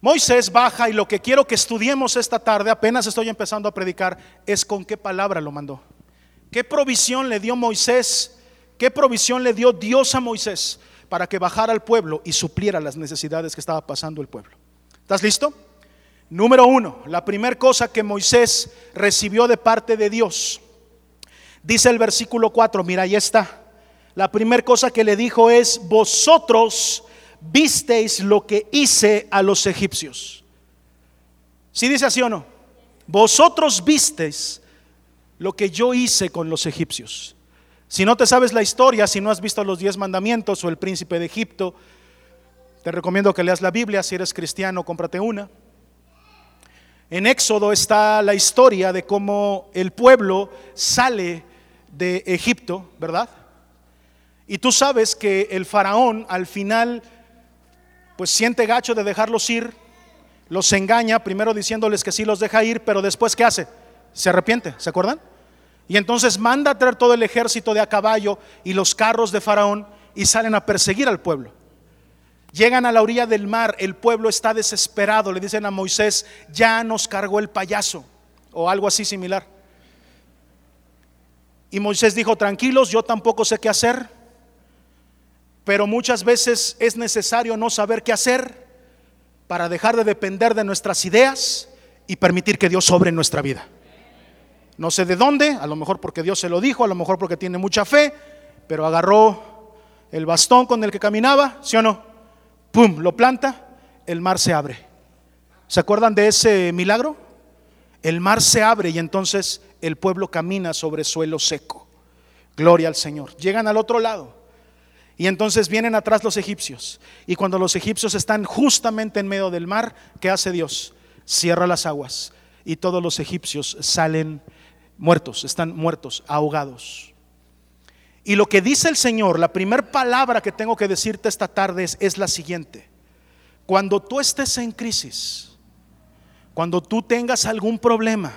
Moisés baja y lo que quiero que estudiemos esta tarde, apenas estoy empezando a predicar, es con qué palabra lo mandó. ¿Qué provisión le dio Moisés? ¿Qué provisión le dio Dios a Moisés para que bajara al pueblo y supliera las necesidades que estaba pasando el pueblo? ¿Estás listo? Número uno, la primera cosa que Moisés recibió de parte de Dios. Dice el versículo 4, mira, ahí está la primera cosa que le dijo es, vosotros visteis lo que hice a los egipcios. Si dice así o no? Vosotros visteis lo que yo hice con los egipcios. Si no te sabes la historia, si no has visto los diez mandamientos o el príncipe de Egipto, te recomiendo que leas la Biblia. Si eres cristiano, cómprate una. En Éxodo está la historia de cómo el pueblo sale de Egipto, ¿verdad? Y tú sabes que el faraón al final pues siente gacho de dejarlos ir, los engaña, primero diciéndoles que sí los deja ir, pero después ¿qué hace? Se arrepiente, ¿se acuerdan? Y entonces manda a traer todo el ejército de a caballo y los carros de faraón y salen a perseguir al pueblo. Llegan a la orilla del mar, el pueblo está desesperado, le dicen a Moisés, ya nos cargó el payaso, o algo así similar. Y Moisés dijo, tranquilos, yo tampoco sé qué hacer, pero muchas veces es necesario no saber qué hacer para dejar de depender de nuestras ideas y permitir que Dios sobre en nuestra vida. No sé de dónde, a lo mejor porque Dios se lo dijo, a lo mejor porque tiene mucha fe, pero agarró el bastón con el que caminaba, ¿sí o no? ¡Pum! Lo planta, el mar se abre. ¿Se acuerdan de ese milagro? El mar se abre y entonces el pueblo camina sobre suelo seco. Gloria al Señor. Llegan al otro lado. Y entonces vienen atrás los egipcios. Y cuando los egipcios están justamente en medio del mar, ¿qué hace Dios? Cierra las aguas. Y todos los egipcios salen muertos, están muertos, ahogados. Y lo que dice el Señor, la primera palabra que tengo que decirte esta tarde es, es la siguiente. Cuando tú estés en crisis, cuando tú tengas algún problema,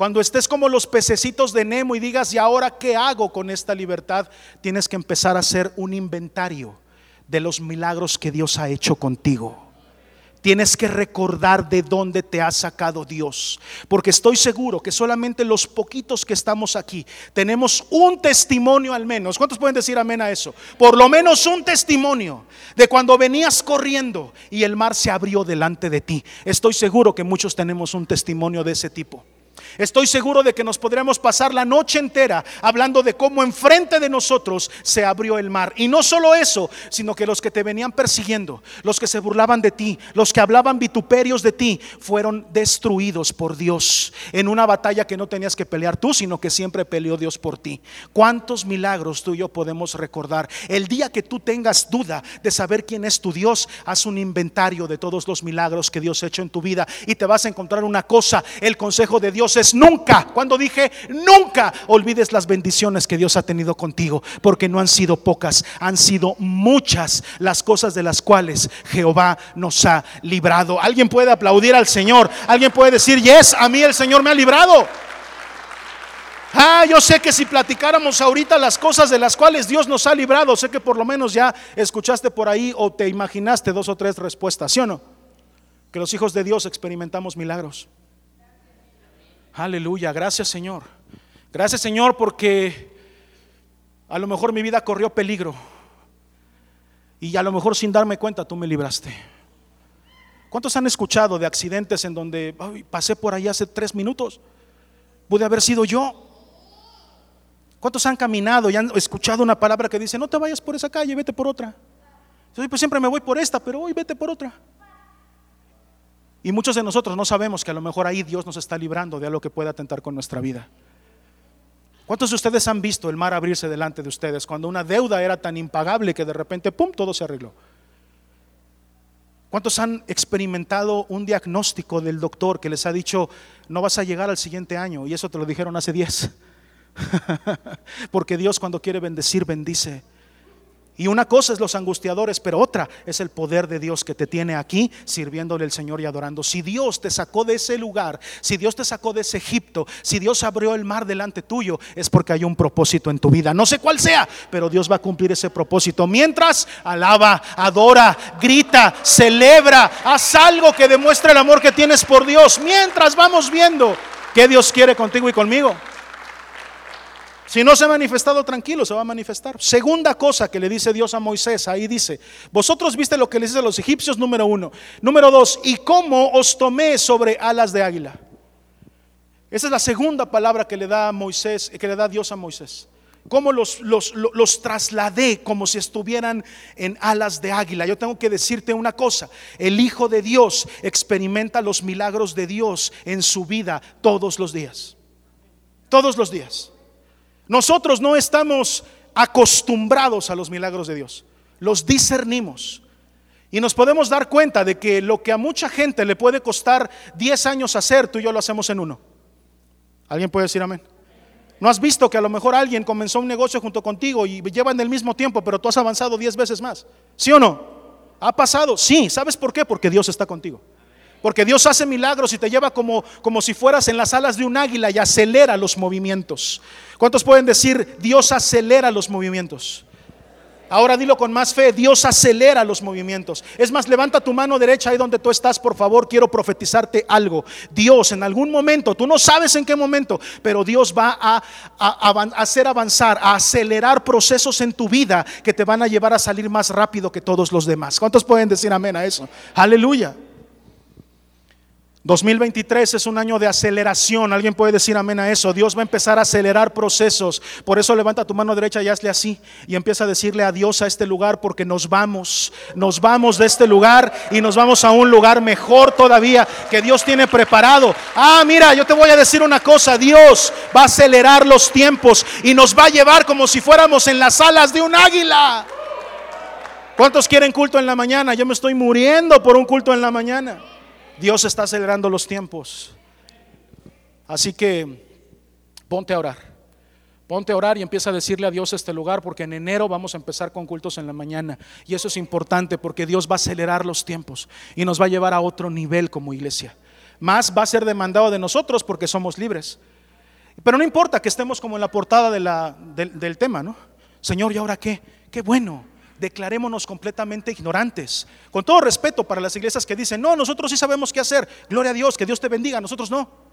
cuando estés como los pececitos de Nemo y digas, ¿y ahora qué hago con esta libertad? Tienes que empezar a hacer un inventario de los milagros que Dios ha hecho contigo. Tienes que recordar de dónde te ha sacado Dios. Porque estoy seguro que solamente los poquitos que estamos aquí tenemos un testimonio al menos. ¿Cuántos pueden decir amén a eso? Por lo menos un testimonio de cuando venías corriendo y el mar se abrió delante de ti. Estoy seguro que muchos tenemos un testimonio de ese tipo. Estoy seguro de que nos podremos pasar la noche entera hablando de cómo enfrente de nosotros se abrió el mar. Y no solo eso, sino que los que te venían persiguiendo, los que se burlaban de ti, los que hablaban vituperios de ti, fueron destruidos por Dios en una batalla que no tenías que pelear tú, sino que siempre peleó Dios por ti. ¿Cuántos milagros tú y yo podemos recordar? El día que tú tengas duda de saber quién es tu Dios, haz un inventario de todos los milagros que Dios ha hecho en tu vida y te vas a encontrar una cosa, el consejo de Dios entonces nunca, cuando dije nunca, olvides las bendiciones que Dios ha tenido contigo, porque no han sido pocas, han sido muchas las cosas de las cuales Jehová nos ha librado. Alguien puede aplaudir al Señor, alguien puede decir, yes, a mí el Señor me ha librado. Ah, yo sé que si platicáramos ahorita las cosas de las cuales Dios nos ha librado, sé que por lo menos ya escuchaste por ahí o te imaginaste dos o tres respuestas, ¿sí o no? Que los hijos de Dios experimentamos milagros. Aleluya, gracias Señor. Gracias Señor porque a lo mejor mi vida corrió peligro y a lo mejor sin darme cuenta tú me libraste. ¿Cuántos han escuchado de accidentes en donde pasé por ahí hace tres minutos? Pude haber sido yo. ¿Cuántos han caminado y han escuchado una palabra que dice, no te vayas por esa calle, vete por otra? pues siempre me voy por esta, pero hoy vete por otra. Y muchos de nosotros no sabemos que a lo mejor ahí Dios nos está librando de algo que pueda atentar con nuestra vida. ¿Cuántos de ustedes han visto el mar abrirse delante de ustedes cuando una deuda era tan impagable que de repente, ¡pum!, todo se arregló? ¿Cuántos han experimentado un diagnóstico del doctor que les ha dicho, no vas a llegar al siguiente año? Y eso te lo dijeron hace 10. Porque Dios cuando quiere bendecir, bendice. Y una cosa es los angustiadores, pero otra es el poder de Dios que te tiene aquí sirviéndole al Señor y adorando. Si Dios te sacó de ese lugar, si Dios te sacó de ese Egipto, si Dios abrió el mar delante tuyo, es porque hay un propósito en tu vida. No sé cuál sea, pero Dios va a cumplir ese propósito. Mientras alaba, adora, grita, celebra, haz algo que demuestre el amor que tienes por Dios. Mientras vamos viendo que Dios quiere contigo y conmigo. Si no se ha manifestado tranquilo, se va a manifestar. Segunda cosa que le dice Dios a Moisés, ahí dice, vosotros viste lo que le dice a los egipcios, número uno. Número dos, y cómo os tomé sobre alas de águila. Esa es la segunda palabra que le da a Moisés, que le da Dios a Moisés. Cómo los, los, los trasladé como si estuvieran en alas de águila. Yo tengo que decirte una cosa, el Hijo de Dios experimenta los milagros de Dios en su vida todos los días. Todos los días. Nosotros no estamos acostumbrados a los milagros de Dios, los discernimos. Y nos podemos dar cuenta de que lo que a mucha gente le puede costar 10 años hacer, tú y yo lo hacemos en uno. ¿Alguien puede decir amén? ¿No has visto que a lo mejor alguien comenzó un negocio junto contigo y llevan el mismo tiempo, pero tú has avanzado 10 veces más? ¿Sí o no? ¿Ha pasado? Sí. ¿Sabes por qué? Porque Dios está contigo. Porque Dios hace milagros y te lleva como, como si fueras en las alas de un águila y acelera los movimientos. ¿Cuántos pueden decir, Dios acelera los movimientos? Ahora dilo con más fe, Dios acelera los movimientos. Es más, levanta tu mano derecha ahí donde tú estás, por favor, quiero profetizarte algo. Dios en algún momento, tú no sabes en qué momento, pero Dios va a, a, hacer avanzar, a acelerar procesos en tu vida que te van a llevar a salir más rápido que todos los demás. ¿Cuántos pueden decir amén a eso? Aleluya. 2023 es un año de aceleración. Alguien puede decir amén a eso. Dios va a empezar a acelerar procesos. Por eso levanta tu mano derecha y hazle así. Y empieza a decirle adiós a este lugar porque nos vamos. Nos vamos de este lugar y nos vamos a un lugar mejor todavía que Dios tiene preparado. Ah, mira, yo te voy a decir una cosa. Dios va a acelerar los tiempos y nos va a llevar como si fuéramos en las alas de un águila. ¿Cuántos quieren culto en la mañana? Yo me estoy muriendo por un culto en la mañana. Dios está acelerando los tiempos. Así que ponte a orar. Ponte a orar y empieza a decirle a Dios este lugar porque en enero vamos a empezar con cultos en la mañana. Y eso es importante porque Dios va a acelerar los tiempos y nos va a llevar a otro nivel como iglesia. Más va a ser demandado de nosotros porque somos libres. Pero no importa que estemos como en la portada del, del tema, ¿no? Señor, ¿y ahora qué? Qué bueno declarémonos completamente ignorantes. Con todo respeto para las iglesias que dicen, no, nosotros sí sabemos qué hacer, gloria a Dios, que Dios te bendiga, nosotros no.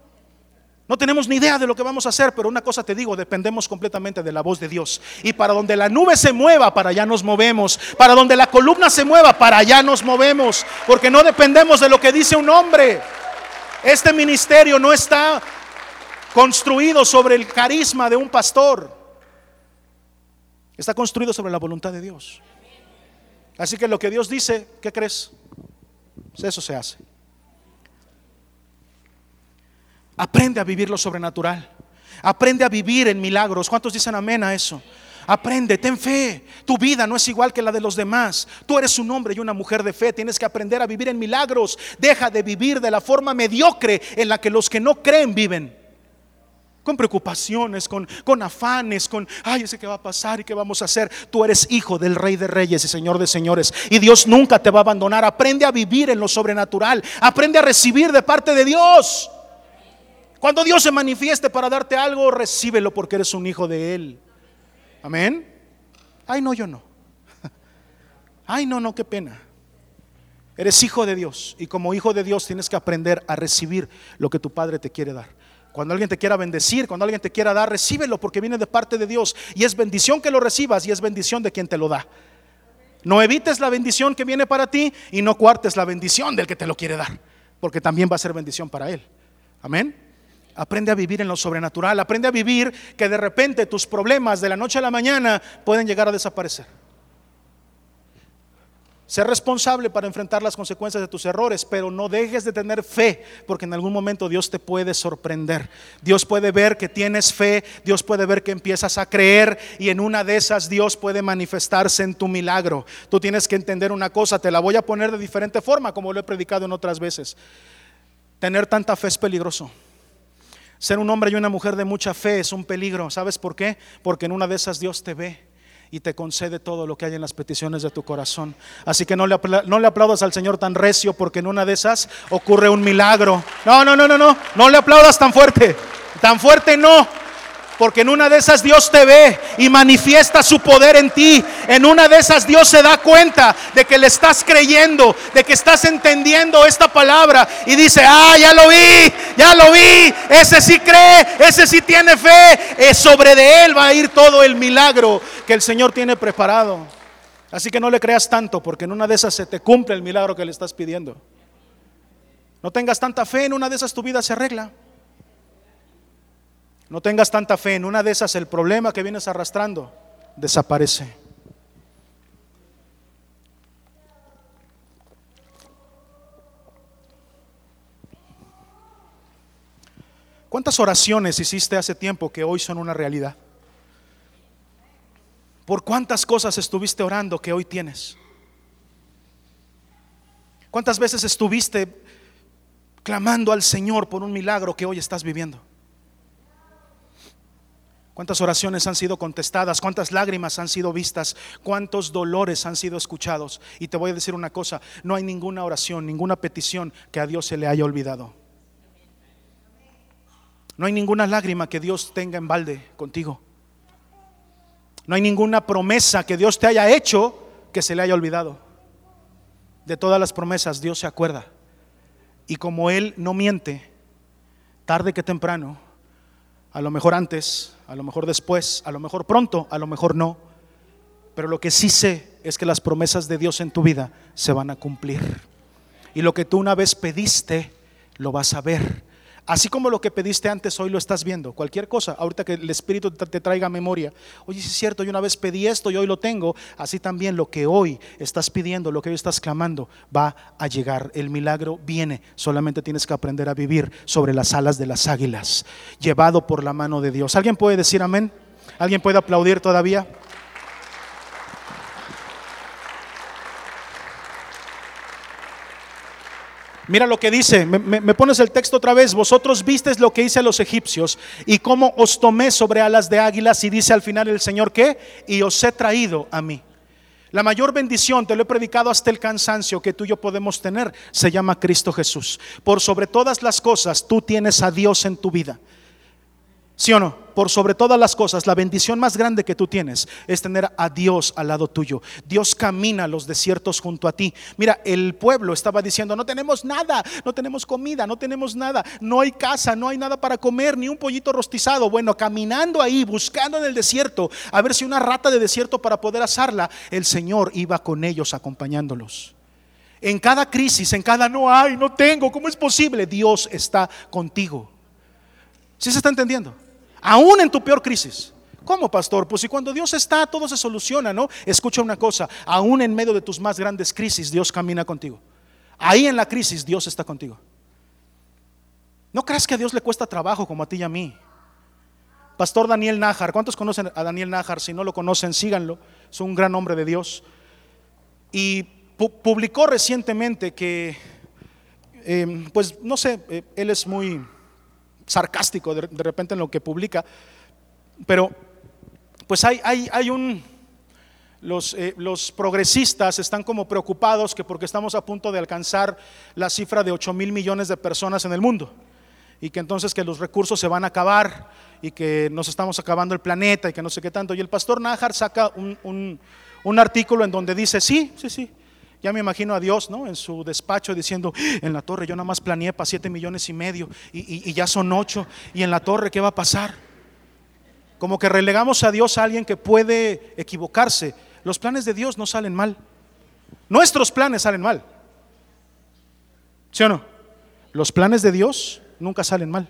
No tenemos ni idea de lo que vamos a hacer, pero una cosa te digo, dependemos completamente de la voz de Dios. Y para donde la nube se mueva, para allá nos movemos. Para donde la columna se mueva, para allá nos movemos. Porque no dependemos de lo que dice un hombre. Este ministerio no está construido sobre el carisma de un pastor. Está construido sobre la voluntad de Dios. Así que lo que Dios dice, ¿qué crees? Pues eso se hace. Aprende a vivir lo sobrenatural. Aprende a vivir en milagros. ¿Cuántos dicen amén a eso? Aprende, ten fe. Tu vida no es igual que la de los demás. Tú eres un hombre y una mujer de fe. Tienes que aprender a vivir en milagros. Deja de vivir de la forma mediocre en la que los que no creen viven. Con preocupaciones, con, con afanes, con, ay, ese qué va a pasar y qué vamos a hacer. Tú eres hijo del Rey de Reyes y Señor de Señores. Y Dios nunca te va a abandonar. Aprende a vivir en lo sobrenatural. Aprende a recibir de parte de Dios. Cuando Dios se manifieste para darte algo, recíbelo porque eres un hijo de Él. Amén. Ay, no, yo no. Ay, no, no, qué pena. Eres hijo de Dios y como hijo de Dios tienes que aprender a recibir lo que tu Padre te quiere dar. Cuando alguien te quiera bendecir, cuando alguien te quiera dar, recíbelo porque viene de parte de Dios y es bendición que lo recibas y es bendición de quien te lo da. No evites la bendición que viene para ti y no cuartes la bendición del que te lo quiere dar, porque también va a ser bendición para él. Amén. Aprende a vivir en lo sobrenatural, aprende a vivir que de repente tus problemas de la noche a la mañana pueden llegar a desaparecer. Sé responsable para enfrentar las consecuencias de tus errores, pero no dejes de tener fe, porque en algún momento Dios te puede sorprender. Dios puede ver que tienes fe, Dios puede ver que empiezas a creer y en una de esas Dios puede manifestarse en tu milagro. Tú tienes que entender una cosa, te la voy a poner de diferente forma, como lo he predicado en otras veces. Tener tanta fe es peligroso. Ser un hombre y una mujer de mucha fe es un peligro. ¿Sabes por qué? Porque en una de esas Dios te ve y te concede todo lo que hay en las peticiones de tu corazón. Así que no le, no le aplaudas al Señor tan recio porque en una de esas ocurre un milagro. No, no, no, no, no, no le aplaudas tan fuerte. Tan fuerte no. Porque en una de esas Dios te ve y manifiesta su poder en ti. En una de esas Dios se da cuenta de que le estás creyendo, de que estás entendiendo esta palabra y dice, ah, ya lo vi, ya lo vi, ese sí cree, ese sí tiene fe. Es sobre de él va a ir todo el milagro que el Señor tiene preparado. Así que no le creas tanto, porque en una de esas se te cumple el milagro que le estás pidiendo. No tengas tanta fe, en una de esas tu vida se arregla. No tengas tanta fe, en una de esas el problema que vienes arrastrando desaparece. ¿Cuántas oraciones hiciste hace tiempo que hoy son una realidad? ¿Por cuántas cosas estuviste orando que hoy tienes? ¿Cuántas veces estuviste clamando al Señor por un milagro que hoy estás viviendo? ¿Cuántas oraciones han sido contestadas? ¿Cuántas lágrimas han sido vistas? ¿Cuántos dolores han sido escuchados? Y te voy a decir una cosa, no hay ninguna oración, ninguna petición que a Dios se le haya olvidado. No hay ninguna lágrima que Dios tenga en balde contigo. No hay ninguna promesa que Dios te haya hecho que se le haya olvidado. De todas las promesas Dios se acuerda. Y como Él no miente, tarde que temprano, a lo mejor antes, a lo mejor después, a lo mejor pronto, a lo mejor no. Pero lo que sí sé es que las promesas de Dios en tu vida se van a cumplir. Y lo que tú una vez pediste, lo vas a ver. Así como lo que pediste antes, hoy lo estás viendo. Cualquier cosa, ahorita que el Espíritu te traiga memoria. Oye, si es cierto, yo una vez pedí esto y hoy lo tengo. Así también lo que hoy estás pidiendo, lo que hoy estás clamando, va a llegar. El milagro viene. Solamente tienes que aprender a vivir sobre las alas de las águilas, llevado por la mano de Dios. ¿Alguien puede decir amén? ¿Alguien puede aplaudir todavía? Mira lo que dice, me, pones el texto otra vez, vosotros vistes lo que hice a los egipcios y cómo os tomé sobre alas de águilas y dice al final el Señor que, y os he traído a mí. La mayor bendición, te lo he predicado hasta el cansancio que tú y yo podemos tener, se llama Cristo Jesús. Por sobre todas las cosas, tú tienes a Dios en tu vida. ¿Sí o no? Por sobre todas las cosas, la bendición más grande que tú tienes es tener a Dios al lado tuyo. Dios camina los desiertos junto a ti. Mira, el pueblo estaba diciendo, no tenemos nada, no tenemos comida, no tenemos nada, no hay casa, no hay nada para comer, ni un pollito rostizado. Bueno, caminando ahí, buscando en el desierto, a ver si una rata de desierto para poder asarla, el Señor iba con ellos acompañándolos. En cada crisis, en cada no hay, no tengo, ¿cómo es posible? Dios está contigo. ¿Sí se está entendiendo? Aún en tu peor crisis. ¿Cómo, pastor? Pues si cuando Dios está, todo se soluciona, ¿no? Escucha una cosa, aún en medio de tus más grandes crisis, Dios camina contigo. Ahí en la crisis, Dios está contigo. No creas que a Dios le cuesta trabajo como a ti y a mí. Pastor Daniel Nájar, ¿cuántos conocen a Daniel Nájar? Si no lo conocen, síganlo. Es un gran hombre de Dios. Y publicó recientemente que, eh, pues no sé, eh, él es muy sarcástico de, de repente en lo que publica, pero pues hay, hay, hay un los, eh, los, progresistas están como preocupados que porque estamos a punto de alcanzar la cifra de 8 mil millones de personas en el mundo y que entonces que los recursos se van a acabar y que nos estamos acabando el planeta y que no sé qué tanto. Y el pastor Najar saca un, un, artículo en donde dice, sí, sí, sí, ya me imagino a Dios, ¿no? En su despacho diciendo, en la torre yo nada más planeé para 7 millones y medio y, y ya son 8 y en la torre, ¿qué va a pasar? Como que relegamos a Dios a alguien que puede equivocarse los planes de Dios no salen mal. Nuestros planes salen mal. ¿Sí o no? Los planes de Dios nunca salen mal.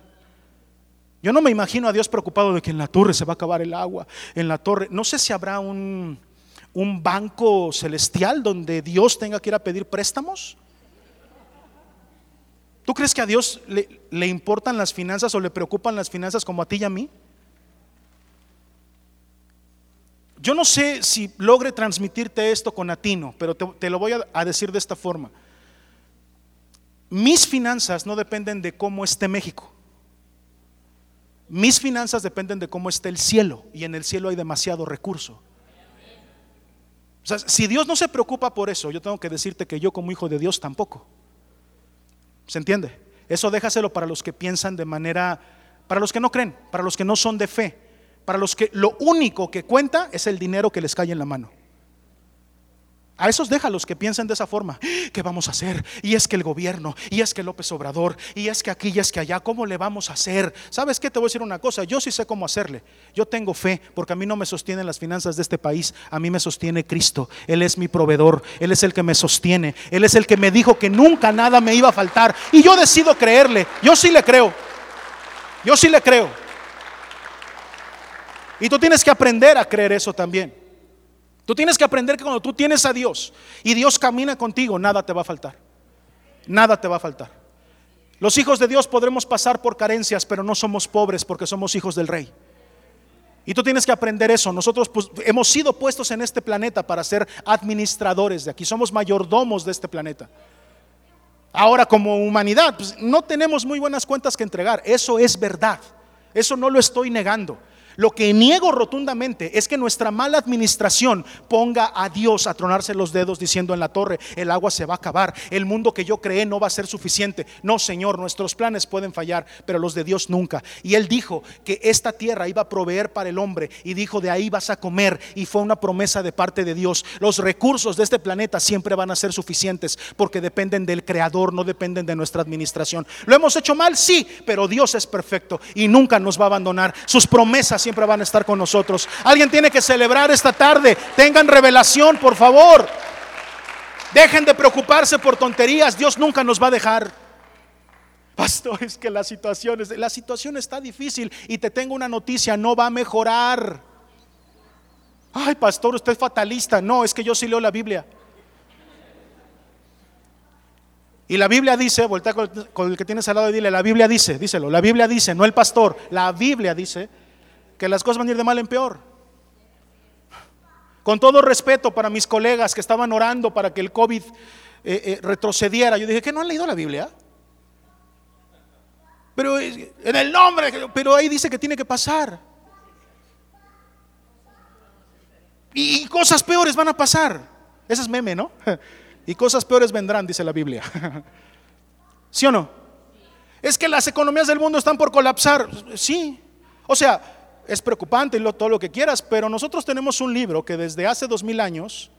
Yo no me imagino a Dios preocupado de que en la torre se va a acabar el agua. En la torre, no sé si habrá un, un banco celestial donde Dios tenga que ir a pedir préstamos. ¿Tú crees que a Dios le, importan las finanzas o le preocupan las finanzas como a ti y a mí? Yo no sé si logre transmitirte esto con atino, pero te, lo voy a, decir de esta forma. Mis finanzas no dependen de cómo esté México. Mis finanzas dependen de cómo esté el cielo y en el cielo hay demasiado recurso. O sea, si Dios no se preocupa por eso, yo tengo que decirte que yo como hijo de Dios tampoco. ¿Se entiende? Eso déjaselo para los que piensan de manera, para los que no creen, para los que no son de fe para los que lo único que cuenta es el dinero que les cae en la mano. A esos déjalos que piensen de esa forma. ¿Qué vamos a hacer? Y es que el gobierno, y es que López Obrador, y es que aquí, y es que allá, ¿cómo le vamos a hacer? ¿Sabes qué? Te voy a decir una cosa, yo sí sé cómo hacerle. Yo tengo fe, porque a mí no me sostienen las finanzas de este país, a mí me sostiene Cristo. Él es mi proveedor, Él es el que me sostiene, Él es el que me dijo que nunca nada me iba a faltar. Y yo decido creerle, yo sí le creo, yo sí le creo. Y tú tienes que aprender a creer eso también. Tú tienes que aprender que cuando tú tienes a Dios y Dios camina contigo, nada te va a faltar. Nada te va a faltar. Los hijos de Dios podremos pasar por carencias, pero no somos pobres porque somos hijos del rey. Y tú tienes que aprender eso. Nosotros pues, hemos sido puestos en este planeta para ser administradores de aquí. Somos mayordomos de este planeta. Ahora como humanidad, pues, no tenemos muy buenas cuentas que entregar. Eso es verdad. Eso no lo estoy negando. Lo que niego rotundamente es que nuestra mala administración ponga a Dios a tronarse los dedos diciendo en la torre, el agua se va a acabar, el mundo que yo creé no va a ser suficiente. No, Señor, nuestros planes pueden fallar, pero los de Dios nunca. Y Él dijo que esta tierra iba a proveer para el hombre y dijo, de ahí vas a comer. Y fue una promesa de parte de Dios. Los recursos de este planeta siempre van a ser suficientes porque dependen del Creador, no dependen de nuestra administración. ¿Lo hemos hecho mal? Sí, pero Dios es perfecto y nunca nos va a abandonar. Sus promesas siempre van a estar con nosotros. Alguien tiene que celebrar esta tarde. Tengan revelación, por favor. Dejen de preocuparse por tonterías. Dios nunca nos va a dejar. Pastor, es que la situación, la situación está difícil y te tengo una noticia, no va a mejorar. Ay, pastor, usted es fatalista. No, es que yo sí leo la Biblia. Y la Biblia dice, voltea con el que tienes al lado y dile, la Biblia dice, díselo, la Biblia dice, no el pastor, la Biblia dice que las cosas van a ir de mal en peor. Con todo respeto para mis colegas que estaban orando para que el COVID eh, eh, retrocediera, yo dije que no han leído la Biblia. Pero en el nombre, pero ahí dice que tiene que pasar. Y cosas peores van a pasar. Ese es meme, ¿no? Y cosas peores vendrán, dice la Biblia. ¿Sí o no? Es que las economías del mundo están por colapsar. Sí. O sea, es preocupante y todo lo que quieras, pero nosotros tenemos un libro que desde hace dos mil años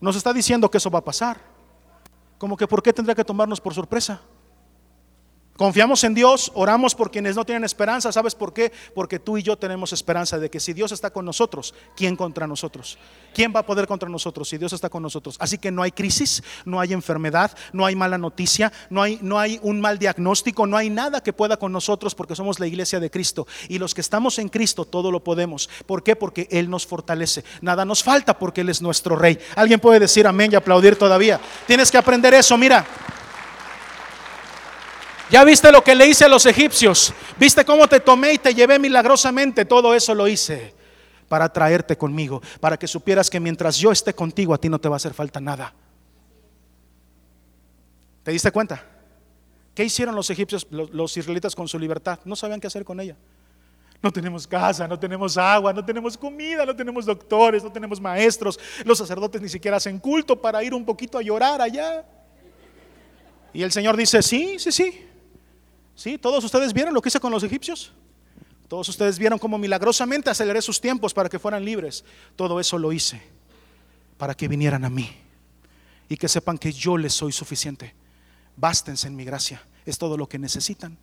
nos está diciendo que eso va a pasar. Como que ¿por qué tendría que tomarnos por sorpresa? Confiamos en Dios, oramos por quienes no tienen esperanza. ¿Sabes por qué? Porque tú y yo tenemos esperanza de que si Dios está con nosotros, ¿quién contra nosotros? ¿Quién va a poder contra nosotros si Dios está con nosotros? Así que no hay crisis, no hay enfermedad, no hay mala noticia, no hay, no hay un mal diagnóstico, no hay nada que pueda con nosotros porque somos la iglesia de Cristo. Y los que estamos en Cristo, todo lo podemos. ¿Por qué? Porque Él nos fortalece. Nada nos falta porque Él es nuestro Rey. ¿Alguien puede decir amén y aplaudir todavía? Tienes que aprender eso, mira. Ya viste lo que le hice a los egipcios. Viste cómo te tomé y te llevé milagrosamente. Todo eso lo hice para traerte conmigo, para que supieras que mientras yo esté contigo a ti no te va a hacer falta nada. ¿Te diste cuenta? ¿Qué hicieron los egipcios, los, israelitas con su libertad? No sabían qué hacer con ella. No tenemos casa, no tenemos agua, no tenemos comida, no tenemos doctores, no tenemos maestros. Los sacerdotes ni siquiera hacen culto para ir un poquito a llorar allá. Y el Señor dice, sí, sí, sí. Sí, todos ustedes vieron lo que hice con los egipcios. Todos ustedes vieron cómo milagrosamente aceleré sus tiempos para que fueran libres. Todo eso lo hice para que vinieran a mí y que sepan que yo les soy suficiente. Bástense en mi gracia. Es todo lo que necesitan.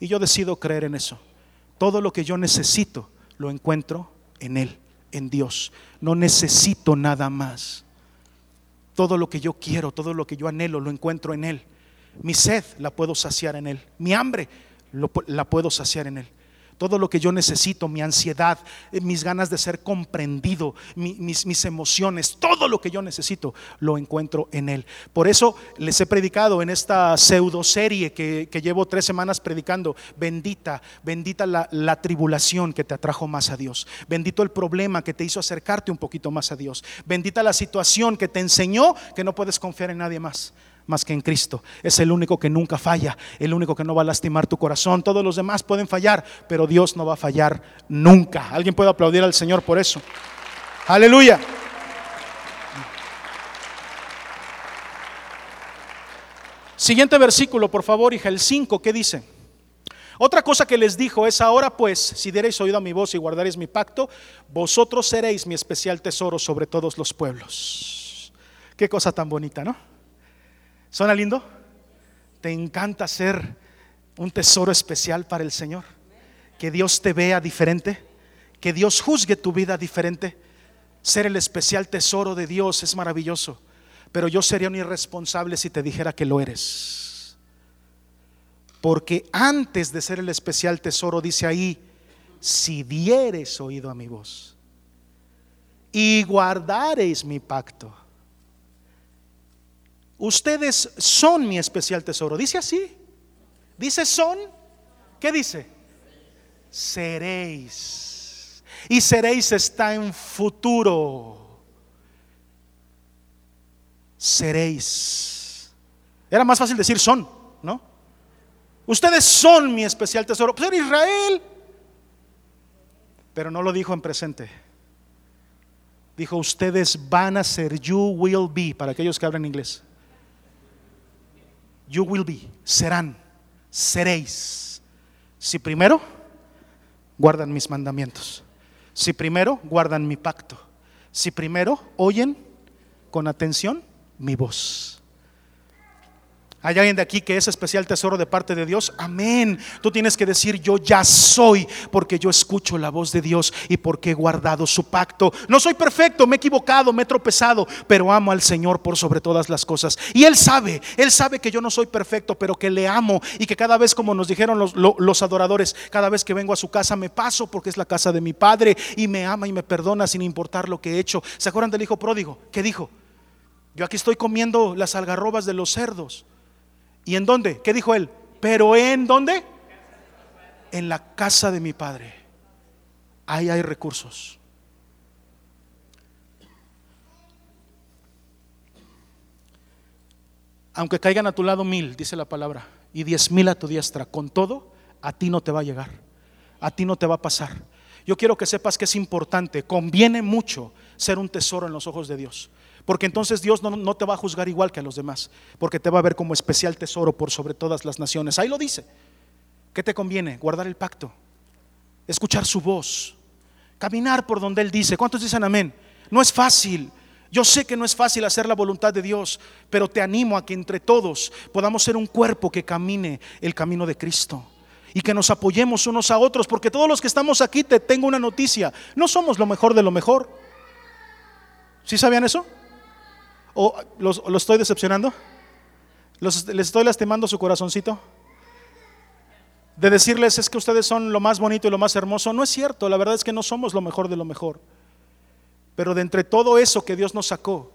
Y yo decido creer en eso. Todo lo que yo necesito lo encuentro en Él, en Dios. No necesito nada más. Todo lo que yo quiero, todo lo que yo anhelo, lo encuentro en Él. Mi sed la puedo saciar en Él. Mi hambre la puedo saciar en Él todo lo que yo necesito, mi ansiedad, eh, mis ganas de ser comprendido, mis, emociones, todo lo que yo necesito, lo encuentro en Él. Por eso les he predicado en esta pseudo serie que, llevo tres semanas predicando, bendita, bendita la, la tribulación que te atrajo más a Dios, bendito el problema que te hizo acercarte un poquito más a Dios, bendita la situación que te enseñó que no puedes confiar en nadie más más que en Cristo. Es el único que nunca falla, el único que no va a lastimar tu corazón. Todos los demás pueden fallar, pero Dios no va a fallar nunca. ¿Alguien puede aplaudir al Señor por eso? Aleluya. Siguiente versículo, por favor, hija, el 5, ¿qué dice? Otra cosa que les dijo es, ahora pues, si diereis oído a mi voz y guardaréis mi pacto, vosotros seréis mi especial tesoro sobre todos los pueblos. Qué cosa tan bonita, ¿no? ¿Suena lindo? ¿Te encanta ser un tesoro especial para el Señor? Que Dios te vea diferente, que Dios juzgue tu vida diferente. Ser el especial tesoro de Dios es maravilloso, pero yo sería un irresponsable si te dijera que lo eres. Porque antes de ser el especial tesoro, dice ahí, si dieres oído a mi voz y guardareis mi pacto Ustedes son mi especial tesoro. Dice así. Dice son. ¿Qué dice? Seréis. Y seréis está en futuro. Seréis. Era más fácil decir son, ¿no? Ustedes son mi especial tesoro. Pues Israel. Pero no lo dijo en presente. Dijo, ustedes van a ser, you will be, para aquellos que hablan inglés. You will be, serán, seréis. Si primero guardan mis mandamientos, si primero guardan mi pacto, si primero oyen con atención mi voz. ¿Hay alguien de aquí que es especial tesoro de parte de Dios? Amén. Tú tienes que decir, yo ya soy, porque yo escucho la voz de Dios y porque he guardado su pacto. No soy perfecto, me he equivocado, me he tropezado, pero amo al Señor por sobre todas las cosas. Y Él sabe, Él sabe que yo no soy perfecto, pero que le amo y que cada vez, como nos dijeron los, adoradores, cada vez que vengo a su casa me paso porque es la casa de mi Padre y me ama y me perdona sin importar lo que he hecho. ¿Se acuerdan del hijo pródigo? ¿Qué dijo? Yo aquí estoy comiendo las algarrobas de los cerdos. ¿Y en dónde? ¿Qué dijo él? Pero en dónde? En la casa de mi padre. Ahí hay recursos. Aunque caigan a tu lado mil, dice la palabra, y diez mil a tu diestra, con todo, a ti no te va a llegar. A ti no te va a pasar. Yo quiero que sepas que es importante, conviene mucho ser un tesoro en los ojos de Dios. Porque entonces Dios no, te va a juzgar igual que a los demás, porque te va a ver como especial tesoro por sobre todas las naciones. Ahí lo dice. ¿Qué te conviene? Guardar el pacto, escuchar su voz, caminar por donde Él dice. ¿Cuántos dicen amén? No es fácil. Yo sé que no es fácil hacer la voluntad de Dios, pero te animo a que entre todos podamos ser un cuerpo que camine el camino de Cristo y que nos apoyemos unos a otros, porque todos los que estamos aquí te tengo una noticia, no somos lo mejor de lo mejor. ¿Sí sabían eso? ¿O los, estoy decepcionando? ¿Les estoy lastimando su corazoncito? De decirles es que ustedes son lo más bonito y lo más hermoso. No es cierto, la verdad es que no somos lo mejor de lo mejor. Pero de entre todo eso que Dios nos sacó,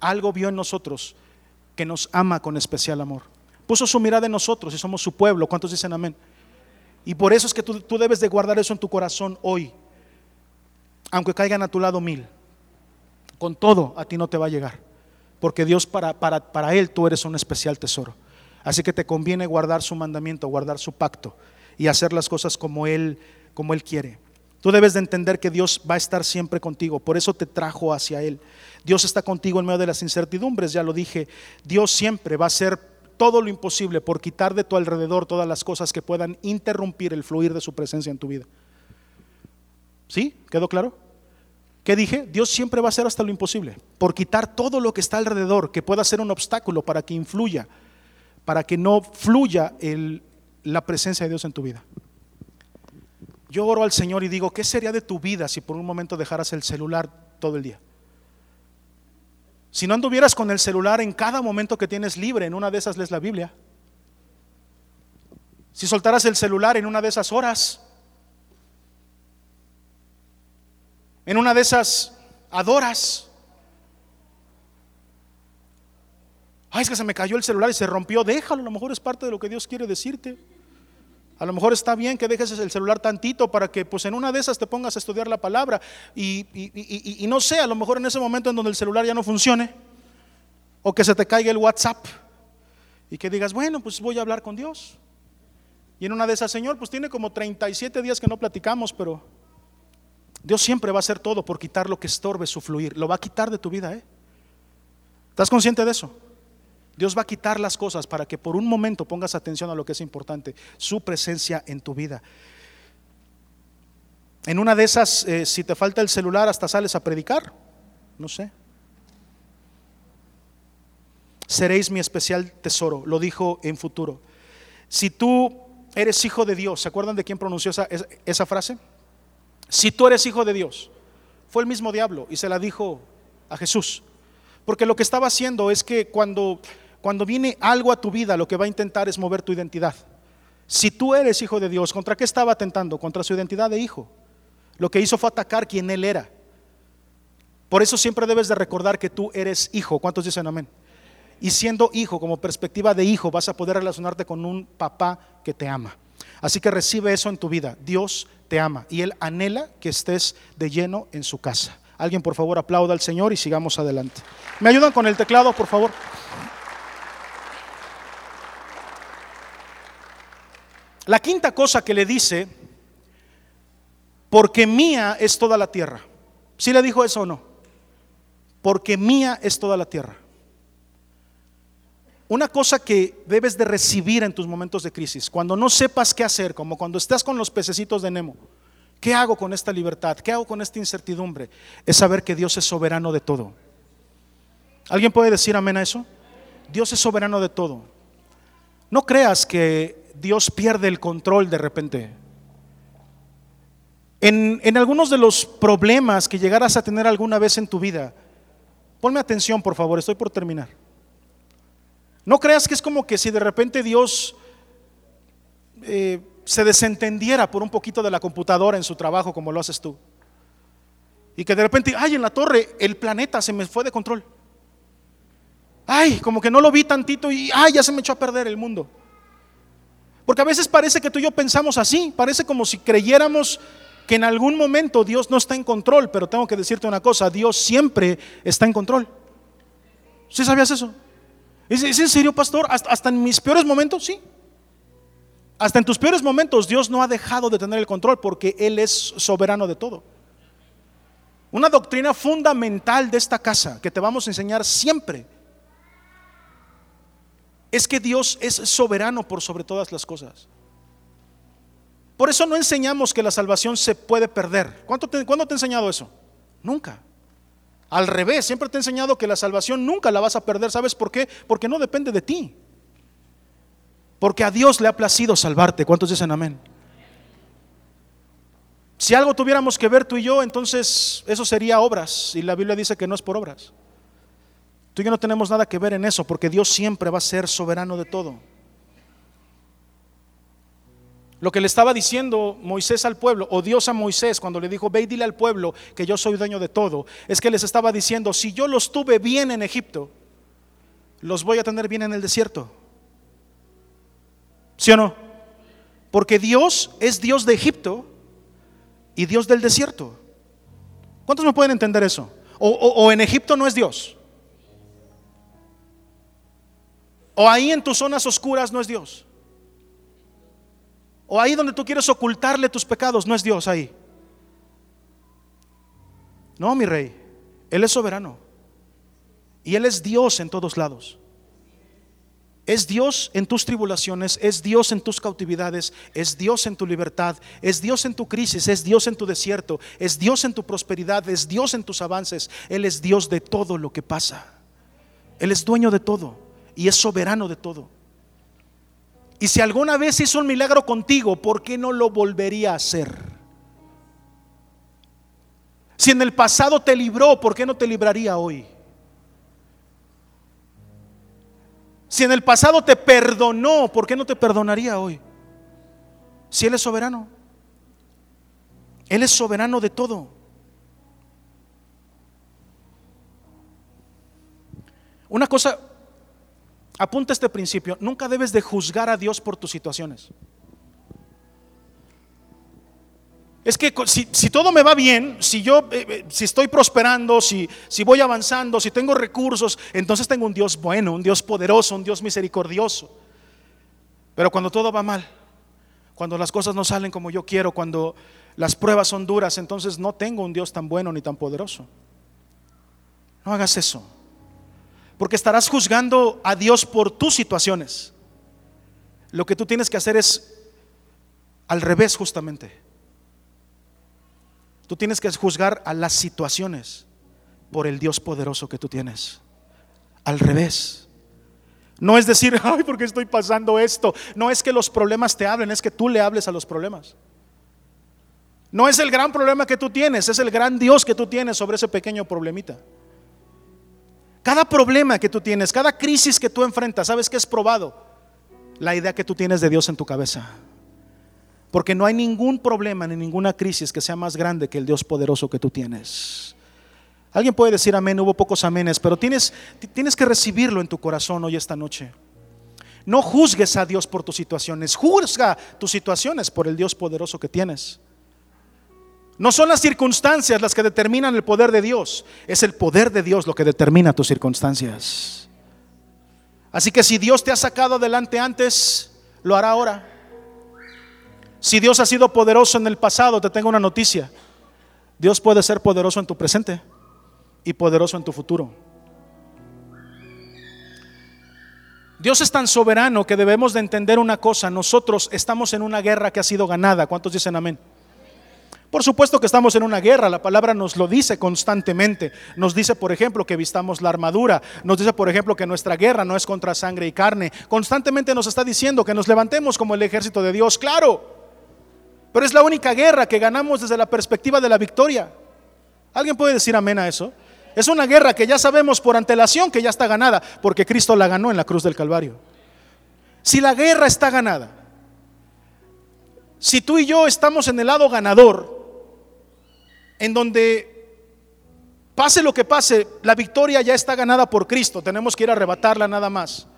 algo vio en nosotros que nos ama con especial amor. Puso su mirada en nosotros y somos su pueblo. ¿Cuántos dicen amén? Y por eso es que tú, tú debes de guardar eso en tu corazón hoy. Aunque caigan a tu lado mil. Con todo a ti no te va a llegar porque Dios para, para, Él tú eres un especial tesoro. Así que te conviene guardar su mandamiento, guardar su pacto y hacer las cosas como Él, como Él quiere. Tú debes de entender que Dios va a estar siempre contigo, por eso te trajo hacia Él. Dios está contigo en medio de las incertidumbres, ya lo dije. Dios siempre va a hacer todo lo imposible por quitar de tu alrededor todas las cosas que puedan interrumpir el fluir de su presencia en tu vida. ¿Sí? ¿Quedó claro? ¿Qué dije? Dios siempre va a hacer hasta lo imposible por quitar todo lo que está alrededor que pueda ser un obstáculo para que influya, para que no fluya la presencia de Dios en tu vida. Yo oro al Señor y digo, ¿qué sería de tu vida si por un momento dejaras el celular todo el día? Si no anduvieras con el celular en cada momento que tienes libre, en una de esas lees la Biblia. Si soltaras el celular en una de esas horas, en una de esas adoras. Ay, es que se me cayó el celular y se rompió. Déjalo, a lo mejor es parte de lo que Dios quiere decirte. A lo mejor está bien que dejes el celular tantito para que pues en una de esas te pongas a estudiar la palabra y, y, no sé, a lo mejor en ese momento en donde el celular ya no funcione o que se te caiga el WhatsApp y que digas, bueno, pues voy a hablar con Dios. Y en una de esas, Señor, pues tiene como 37 días que no platicamos, pero Dios siempre va a hacer todo por quitar lo que estorbe su fluir. Lo va a quitar de tu vida, ¿eh? ¿Estás consciente de eso? Dios va a quitar las cosas para que por un momento pongas atención a lo que es importante, su presencia en tu vida. En una de esas, eh, si te falta el celular, hasta sales a predicar, no sé. Seréis mi especial tesoro, lo dijo en futuro. Si tú eres hijo de Dios, ¿se acuerdan de quién pronunció esa, esa frase? Si tú eres hijo de Dios, fue el mismo diablo y se la dijo a Jesús. Porque lo que estaba haciendo es que cuando cuando viene algo a tu vida, lo que va a intentar es mover tu identidad. Si tú eres hijo de Dios, ¿contra qué estaba atentando? Contra su identidad de hijo. Lo que hizo fue atacar quien él era. Por eso siempre debes de recordar que tú eres hijo. ¿Cuántos dicen amén? Y siendo hijo, como perspectiva de hijo, vas a poder relacionarte con un papá que te ama. Así que recibe eso en tu vida. Dios te ama y Él anhela que estés de lleno en su casa. Alguien por favor aplauda al Señor y sigamos adelante. ¿Me ayudan con el teclado, por favor? La quinta cosa que le dice, porque mía es toda la tierra. ¿Sí le dijo eso o no? Porque mía es toda la tierra. Una cosa que debes de recibir en tus momentos de crisis, cuando no sepas qué hacer, como cuando estás con los pececitos de Nemo, ¿qué hago con esta libertad? ¿Qué hago con esta incertidumbre? Es saber que Dios es soberano de todo. ¿Alguien puede decir amén a eso? Dios es soberano de todo. No creas que Dios pierde el control de repente. En, en, algunos de los problemas que llegaras a tener alguna vez en tu vida, ponme atención por favor, estoy por terminar. No creas que es como que si de repente Dios eh, se desentendiera por un poquito de la computadora en su trabajo como lo haces tú. Y que de repente, ay, en la torre el planeta se me fue de control. Ay, como que no lo vi tantito y, ay, ya se me echó a perder el mundo. Porque a veces parece que tú y yo pensamos así, parece como si creyéramos que en algún momento Dios no está en control, pero tengo que decirte una cosa, Dios siempre está en control. ¿Sí sabías eso? ¿Es, en serio, pastor? ¿Hasta, ¿Hasta en mis peores momentos? Sí. Hasta en tus peores momentos Dios no ha dejado de tener el control porque Él es soberano de todo. Una doctrina fundamental de esta casa que te vamos a enseñar siempre es que Dios es soberano por sobre todas las cosas. Por eso no enseñamos que la salvación se puede perder. ¿Cuándo te, te he enseñado eso? Nunca. Al revés, siempre te he enseñado que la salvación nunca la vas a perder. ¿Sabes por qué? Porque no depende de ti. Porque a Dios le ha placido salvarte. ¿Cuántos dicen amén? Si algo tuviéramos que ver tú y yo, entonces eso sería obras. Y la Biblia dice que no es por obras. Tú y yo no tenemos nada que ver en eso porque Dios siempre va a ser soberano de todo. Lo que le estaba diciendo Moisés al pueblo, o Dios a Moisés cuando le dijo, ve y dile al pueblo que yo soy dueño de todo, es que les estaba diciendo, si yo los tuve bien en Egipto, los voy a tener bien en el desierto. ¿Sí o no? Porque Dios es Dios de Egipto y Dios del desierto. ¿Cuántos me pueden entender eso? O, o en Egipto no es Dios. O ahí en tus zonas oscuras no es Dios. O ahí donde tú quieres ocultarle tus pecados, no es Dios ahí. No, mi rey, Él es soberano. Y Él es Dios en todos lados. Es Dios en tus tribulaciones, es Dios en tus cautividades, es Dios en tu libertad, es Dios en tu crisis, es Dios en tu desierto, es Dios en tu prosperidad, es Dios en tus avances. Él es Dios de todo lo que pasa. Él es dueño de todo y es soberano de todo. Y si alguna vez hizo un milagro contigo, ¿por qué no lo volvería a hacer? Si en el pasado te libró, ¿por qué no te libraría hoy? Si en el pasado te perdonó, ¿por qué no te perdonaría hoy? Si Él es soberano. Él es soberano de todo. Una cosa, apunta este principio, nunca debes de juzgar a Dios por tus situaciones. Es que si, todo me va bien, si yo eh, eh, si estoy prosperando, si, si voy avanzando, si tengo recursos, entonces tengo un Dios bueno, un Dios poderoso, un Dios misericordioso. Pero cuando todo va mal, cuando las cosas no salen como yo quiero, cuando las pruebas son duras, entonces no tengo un Dios tan bueno ni tan poderoso. No hagas eso. Porque estarás juzgando a Dios por tus situaciones. Lo que tú tienes que hacer es al revés justamente Tú tienes que juzgar a las situaciones por el Dios poderoso que tú tienes. Al revés. No es decir, ay, porque estoy pasando esto. No es que los problemas te hablen, es que tú le hables a los problemas. No es el gran problema que tú tienes, es el gran Dios que tú tienes sobre ese pequeño problemita. Cada problema que tú tienes, cada crisis que tú enfrentas, ¿sabes qué es probado? La idea que tú tienes de Dios en tu cabeza. Porque no hay ningún problema ni ninguna crisis que sea más grande que el Dios poderoso que tú tienes. Alguien puede decir amén, hubo pocos amenes, pero tienes, tienes que recibirlo en tu corazón hoy esta noche. No juzgues a Dios por tus situaciones, juzga tus situaciones por el Dios poderoso que tienes. No son las circunstancias las que determinan el poder de Dios, es el poder de Dios lo que determina tus circunstancias. Así que si Dios te ha sacado adelante antes, lo hará ahora. Si Dios ha sido poderoso en el pasado, te tengo una noticia. Dios puede ser poderoso en tu presente y poderoso en tu futuro. Dios es tan soberano que debemos de entender una cosa. Nosotros estamos en una guerra que ha sido ganada. ¿Cuántos dicen amén? Por supuesto que estamos en una guerra, la palabra nos lo dice constantemente. Nos dice, por ejemplo, que vistamos la armadura. Nos dice, por ejemplo, que nuestra guerra no es contra sangre y carne. Constantemente nos está diciendo que nos levantemos como el ejército de Dios. Claro, pero es la única guerra que ganamos desde la perspectiva de la victoria. ¿Alguien puede decir amén a eso? Es una guerra que ya sabemos por antelación que ya está ganada, porque Cristo la ganó en la cruz del Calvario. Si la guerra está ganada, si tú y yo estamos en el lado ganador, en donde pase lo que pase, la victoria ya está ganada por Cristo, tenemos que ir a arrebatarla nada más.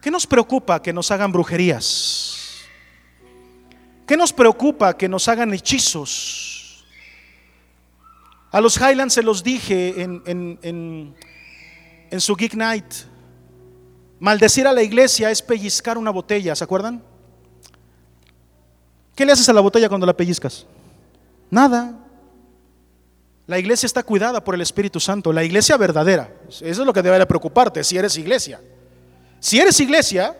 ¿Qué nos preocupa que nos hagan brujerías? ¿Qué nos preocupa que nos hagan hechizos? A los Highlands se los dije en, en, su Geek Night. Maldecir a la iglesia es pellizcar una botella, ¿se acuerdan? ¿Qué le haces a la botella cuando la pellizcas? Nada. La iglesia está cuidada por el Espíritu Santo, la iglesia verdadera. Eso es lo que debe preocuparte si eres iglesia. Si eres iglesia,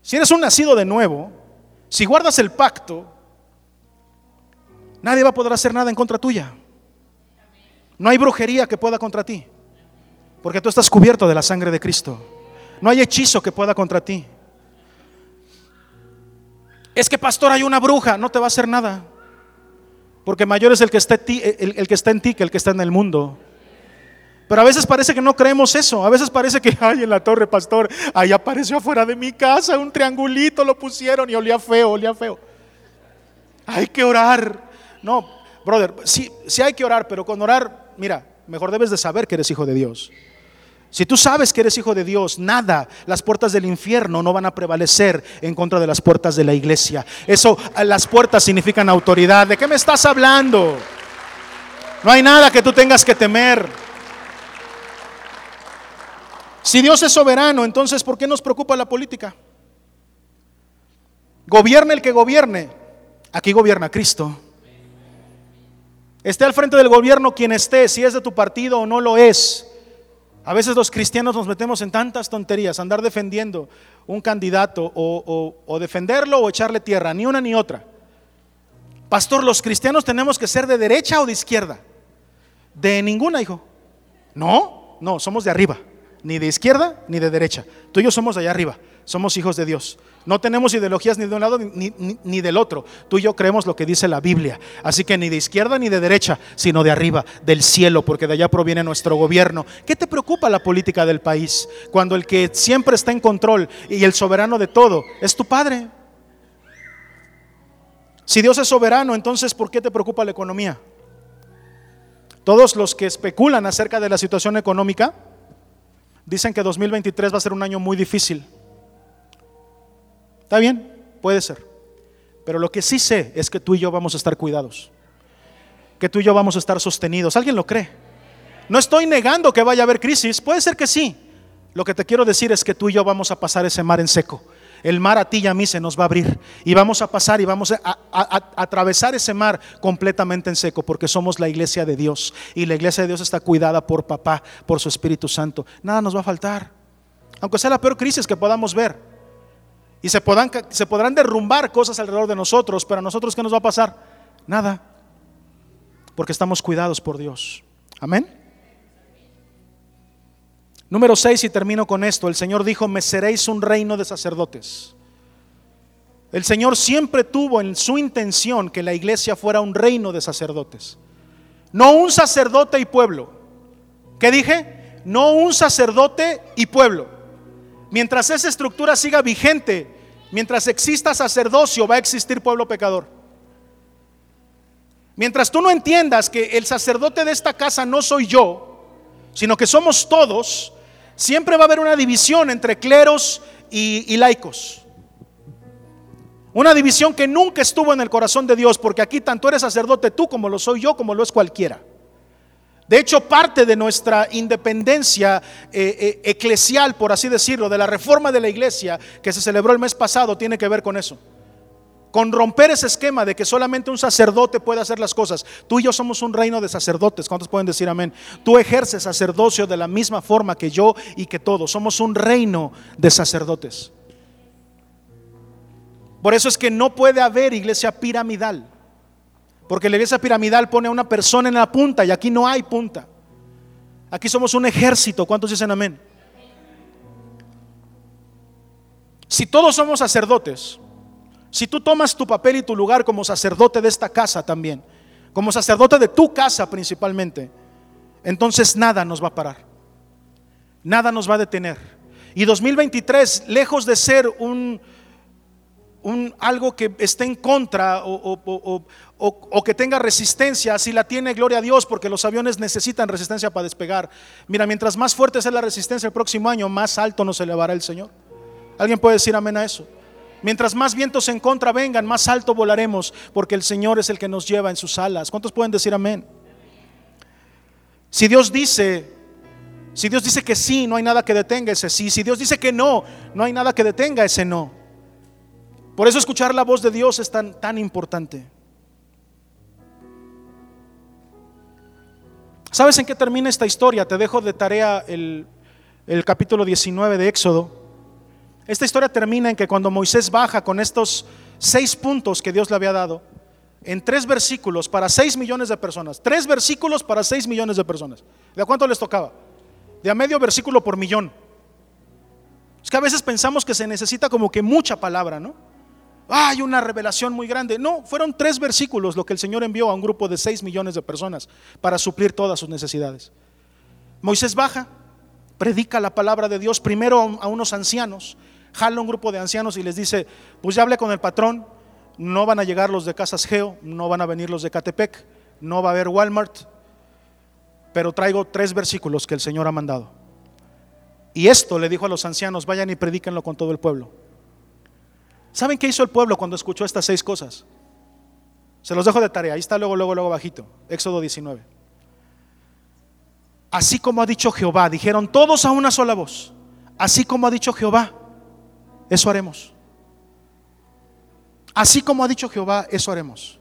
si eres un nacido de nuevo, si guardas el pacto, nadie va a poder hacer nada en contra tuya. No hay brujería que pueda contra ti, porque tú estás cubierto de la sangre de Cristo. No hay hechizo que pueda contra ti. Es que pastor hay una bruja, no te va a hacer nada. Porque mayor es el que está ti, el que está en ti que el que está en el mundo. Pero a veces parece que no creemos eso. A veces parece que, ay, en la torre, pastor, ahí apareció afuera de mi casa un triangulito, lo pusieron y olía feo, olía feo. Hay que orar. No, brother, sí, sí hay que orar, pero con orar, mira, mejor debes de saber que eres hijo de Dios. Si tú sabes que eres hijo de Dios, nada, las puertas del infierno no van a prevalecer en contra de las puertas de la iglesia. Eso, las puertas significan autoridad. ¿De qué me estás hablando? No hay nada que tú tengas que temer. Si Dios es soberano, entonces ¿por qué nos preocupa la política? Gobierne el que gobierne. Aquí gobierna Cristo. Esté al frente del gobierno quien esté, si es de tu partido o no lo es. A veces los cristianos nos metemos en tantas tonterías, andar defendiendo un candidato o, defenderlo o echarle tierra, ni una ni otra. Pastor, los cristianos tenemos que ser de derecha o de izquierda. De ninguna, hijo. No, no, somos de arriba. Ni de izquierda ni de derecha. Tú y yo somos allá arriba. Somos hijos de Dios. No tenemos ideologías ni de un lado ni, del otro. Tú y yo creemos lo que dice la Biblia. Así que ni de izquierda ni de derecha, sino de arriba, del cielo, porque de allá proviene nuestro gobierno. ¿Qué te preocupa la política del país? Cuando el que siempre está en control y el soberano de todo es tu Padre. Si Dios es soberano, entonces ¿por qué te preocupa la economía? Todos los que especulan acerca de la situación económica dicen que 2023 va a ser un año muy difícil. ¿Está bien? Puede ser. Pero lo que sí sé es que tú y yo vamos a estar cuidados. Que tú y yo vamos a estar sostenidos. ¿Alguien lo cree? No estoy negando que vaya a haber crisis. Puede ser que sí. Lo que te quiero decir es que tú y yo vamos a pasar ese mar en seco. El mar a ti y a mí se nos va a abrir. Y vamos a pasar y vamos a, a atravesar ese mar completamente en seco. Porque somos la iglesia de Dios. Y la iglesia de Dios está cuidada por papá, por su Espíritu Santo. Nada nos va a faltar. Aunque sea la peor crisis que podamos ver. Y se, podrán, se podrán derrumbar cosas alrededor de nosotros, pero a nosotros ¿qué nos va a pasar? Nada. Porque estamos cuidados por Dios. Amén. Número 6 y termino con esto. El Señor dijo, me seréis un reino de sacerdotes. El Señor siempre tuvo en su intención que la iglesia fuera un reino de sacerdotes. No un sacerdote y pueblo. ¿Qué dije? No un sacerdote y pueblo. Mientras esa estructura siga vigente, mientras exista sacerdocio, va a existir pueblo pecador. Mientras tú no entiendas que el sacerdote de esta casa no soy yo, sino que somos todos, siempre va a haber una división entre cleros y, laicos. Una división que nunca estuvo en el corazón de Dios, porque aquí tanto eres sacerdote tú como lo soy yo, como lo es cualquiera. De hecho, parte de nuestra independencia eh, eh, eclesial, por así decirlo, de la reforma de la iglesia que se celebró el mes pasado, tiene que ver con eso. Con romper ese esquema de que solamente un sacerdote puede hacer las cosas. Tú y yo somos un reino de sacerdotes. ¿Cuántos pueden decir amén? Tú ejerces sacerdocio de la misma forma que yo y que todos. Somos un reino de sacerdotes. Por eso es que no puede haber iglesia piramidal. Porque la iglesia piramidal pone a una persona en la punta y aquí no hay punta. Aquí somos un ejército. ¿Cuántos dicen amén? Si todos somos sacerdotes, si tú tomas tu papel y tu lugar como sacerdote de esta casa también, como sacerdote de tu casa principalmente, entonces nada nos va a parar. Nada nos va a detener. Y 2023, lejos de ser un, un, algo que esté en contra o, o, que tenga resistencia, si la tiene, gloria a Dios, porque los aviones necesitan resistencia para despegar. Mira, mientras más fuerte sea la resistencia el próximo año, más alto nos elevará el Señor. ¿Alguien puede decir amén a eso? Mientras más vientos en contra vengan, más alto volaremos, porque el Señor es el que nos lleva en sus alas. ¿Cuántos pueden decir amén? Si Dios dice, si Dios dice que sí, no hay nada que detenga ese sí. Si Dios dice que no, no hay nada que detenga ese no. Por eso escuchar la voz de Dios es tan, tan importante. ¿Sabes en qué termina esta historia? Te dejo de tarea el, capítulo 19 de Éxodo. Esta historia termina en que cuando Moisés baja con estos seis puntos que Dios le había dado, en tres versículos para seis millones de personas, tres versículos para seis millones de personas. ¿De cuánto les tocaba? De a medio versículo por millón. Es que a veces pensamos que se necesita como que mucha palabra, ¿no? Hay una revelación muy grande. No, fueron tres versículos lo que el Señor envió a un grupo de seis millones de personas para suplir todas sus necesidades. Moisés baja, predica la palabra de Dios primero a unos ancianos, jala un grupo de ancianos y les dice, pues ya hablé con el patrón, no van a llegar los de Casas Geo, no van a venir los de Catepec, no va a haber Walmart, pero traigo tres versículos que el Señor ha mandado. Y esto le dijo a los ancianos, vayan y predíquenlo con todo el pueblo. ¿Saben qué hizo el pueblo cuando escuchó estas seis cosas? Se los dejo de tarea, ahí está luego, luego, luego bajito, Éxodo 19. así como ha dicho Jehová, dijeron todos a una sola voz, así como ha dicho Jehová, eso haremos. Así como ha dicho Jehová, eso haremos.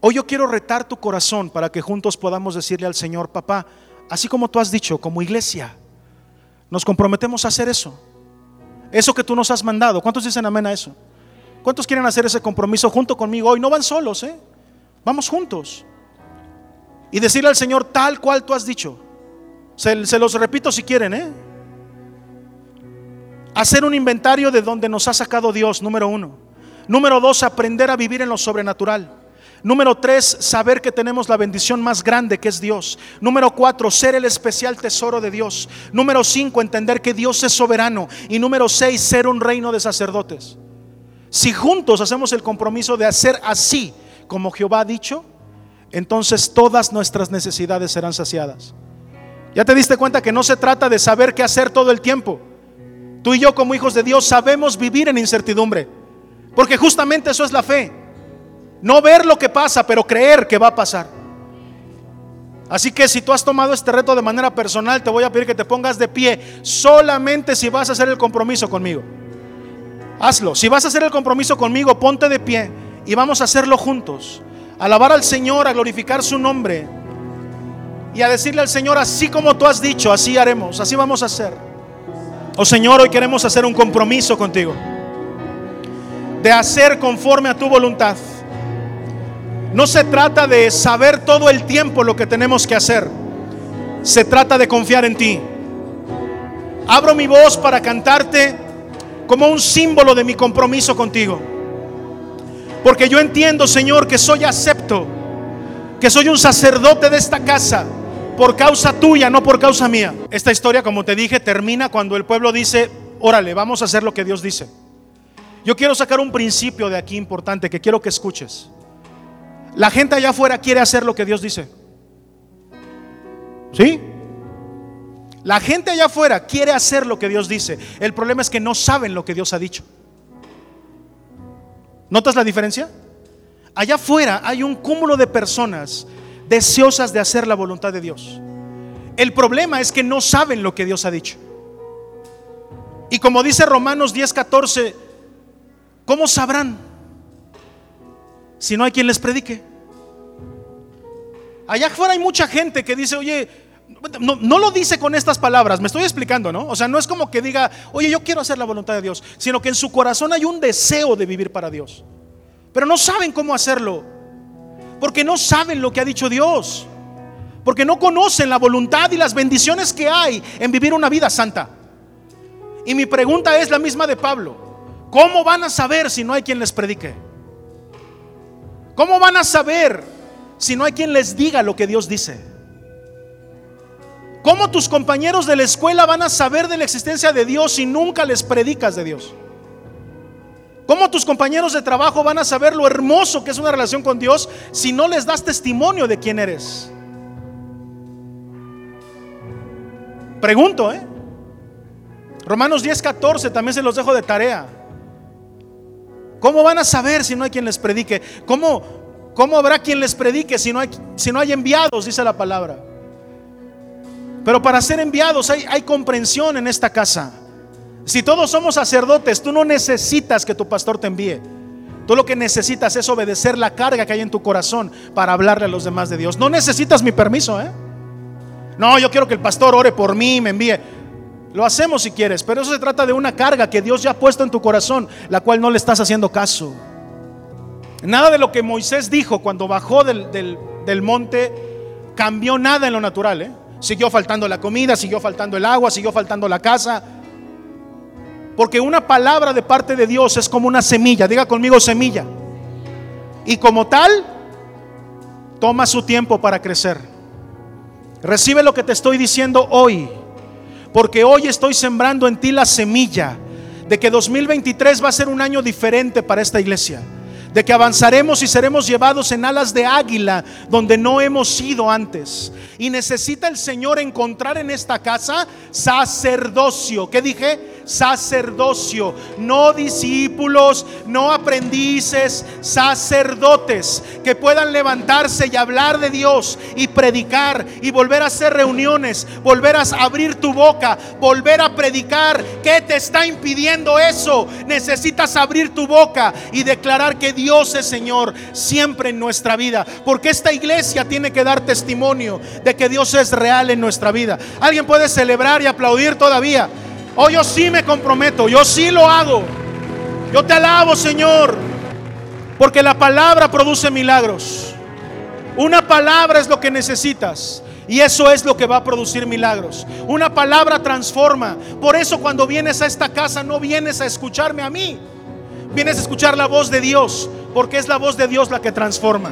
Hoy yo quiero retar tu corazón para que juntos podamos decirle al Señor, papá, así como tú has dicho, como iglesia, nos comprometemos a hacer eso. Eso que tú nos has mandado. ¿Cuántos dicen amén a eso? ¿Cuántos quieren hacer ese compromiso junto conmigo hoy? No van solos, ¿eh? Vamos juntos. Y decirle al Señor tal cual tú has dicho. Se, se los repito si quieren, ¿eh? Hacer un inventario de donde nos ha sacado Dios, número uno. Número dos, aprender a vivir en lo sobrenatural. Número tres, saber que tenemos la bendición más grande que es Dios. Número cuatro, ser el especial tesoro de Dios. Número cinco, entender que Dios es soberano. Y número seis, ser un reino de sacerdotes. Si juntos hacemos el compromiso de hacer así como Jehová ha dicho, entonces todas nuestras necesidades serán saciadas. Ya te diste cuenta que no se trata de saber qué hacer todo el tiempo. Tú y yo como hijos de Dios sabemos vivir en incertidumbre. Porque justamente eso es la fe. No ver lo que pasa, pero creer que va a pasar. Así que si tú has tomado este reto de manera personal, te voy a pedir que te pongas de pie solamente si vas a hacer el compromiso conmigo. Hazlo. Si vas a hacer el compromiso conmigo, ponte de pie y vamos a hacerlo juntos. alabar al Señor, a glorificar su nombre y a decirle al Señor, así como tú has dicho, así haremos, así vamos a hacer. Oh Señor, hoy queremos hacer un compromiso contigo de hacer conforme a tu voluntad. No se trata de saber todo el tiempo lo que tenemos que hacer. Se trata de confiar en ti. Abro mi voz para cantarte como un símbolo de mi compromiso contigo. Porque yo entiendo, Señor, que soy acepto, que soy un sacerdote de esta casa por causa tuya, no por causa mía. Esta historia, como te dije, termina cuando el pueblo dice, órale, vamos a hacer lo que Dios dice. Yo quiero sacar un principio de aquí importante que quiero que escuches. La gente allá afuera quiere hacer lo que Dios dice. ¿Sí? La gente allá afuera quiere hacer lo que Dios dice. El problema es que no saben lo que Dios ha dicho. ¿Notas la diferencia? Allá afuera hay un cúmulo de personas deseosas de hacer la voluntad de Dios. El problema es que no saben lo que Dios ha dicho. Y como dice Romanos 10:14, ¿Cómo sabrán si no hay quien les predique? Allá afuera hay mucha gente que dice, oye, no, no, lo dice con estas palabras, me estoy explicando, ¿no? O sea, no es como que diga, oye, yo quiero hacer la voluntad de Dios, sino que en su corazón hay un deseo de vivir para Dios. Pero no saben cómo hacerlo, porque no saben lo que ha dicho Dios, porque no conocen la voluntad y las bendiciones que hay en vivir una vida santa. Y mi pregunta es la misma de Pablo. ¿Cómo van a saber si no hay quien les predique? ¿Cómo van a saber si no hay quien les diga lo que Dios dice? ¿Cómo tus compañeros de la escuela van a saber de la existencia de Dios si nunca les predicas de Dios? ¿Cómo tus compañeros de trabajo van a saber lo hermoso que es una relación con Dios si no les das testimonio de quién eres? Pregunto, ¿eh? Romanos 10, 14 también se los dejo de tarea. ¿Cómo van a saber si no hay quien les predique? ¿Cómo, cómo habrá quien les predique si no, hay, si no hay enviados? Dice la palabra. Pero para ser enviados hay, hay comprensión en esta casa. Si todos somos sacerdotes, tú no necesitas que tu pastor te envíe. Tú lo que necesitas es obedecer la carga que hay en tu corazón para hablarle a los demás de Dios. No necesitas mi permiso, ¿eh? No, yo quiero que el pastor ore por mí y me envíe. Lo hacemos si quieres, pero eso se trata de una carga que Dios ya ha puesto en tu corazón, la cual no le estás haciendo caso. Nada de lo que Moisés dijo cuando bajó del, monte cambió nada en lo natural. ¿eh? Siguió faltando la comida, siguió faltando el agua, siguió faltando la casa. Porque una palabra de parte de Dios es como una semilla. Diga conmigo semilla. Y como tal, toma su tiempo para crecer. Recibe lo que te estoy diciendo hoy. Porque hoy estoy sembrando en ti la semilla de que 2023 va a ser un año diferente para esta iglesia. De que avanzaremos y seremos llevados en alas de águila donde no hemos ido antes. Y necesita el Señor encontrar en esta casa sacerdocio. ¿Qué dije? sacerdocio, no discípulos, no aprendices, sacerdotes que puedan levantarse y hablar de Dios y predicar y volver a hacer reuniones, volver a abrir tu boca, volver a predicar. ¿Qué te está impidiendo eso? Necesitas abrir tu boca y declarar que Dios es Señor siempre en nuestra vida, porque esta iglesia tiene que dar testimonio de que Dios es real en nuestra vida. Alguien puede celebrar y aplaudir todavía. Oh, yo sí me comprometo, yo sí lo hago. Yo te alabo, Señor, porque la palabra produce milagros. Una palabra es lo que necesitas. Y eso es lo que va a producir milagros. Una palabra transforma. Por eso cuando vienes a esta casa no vienes a escucharme a mí. Vienes a escuchar la voz de Dios, porque es la voz de Dios la que transforma.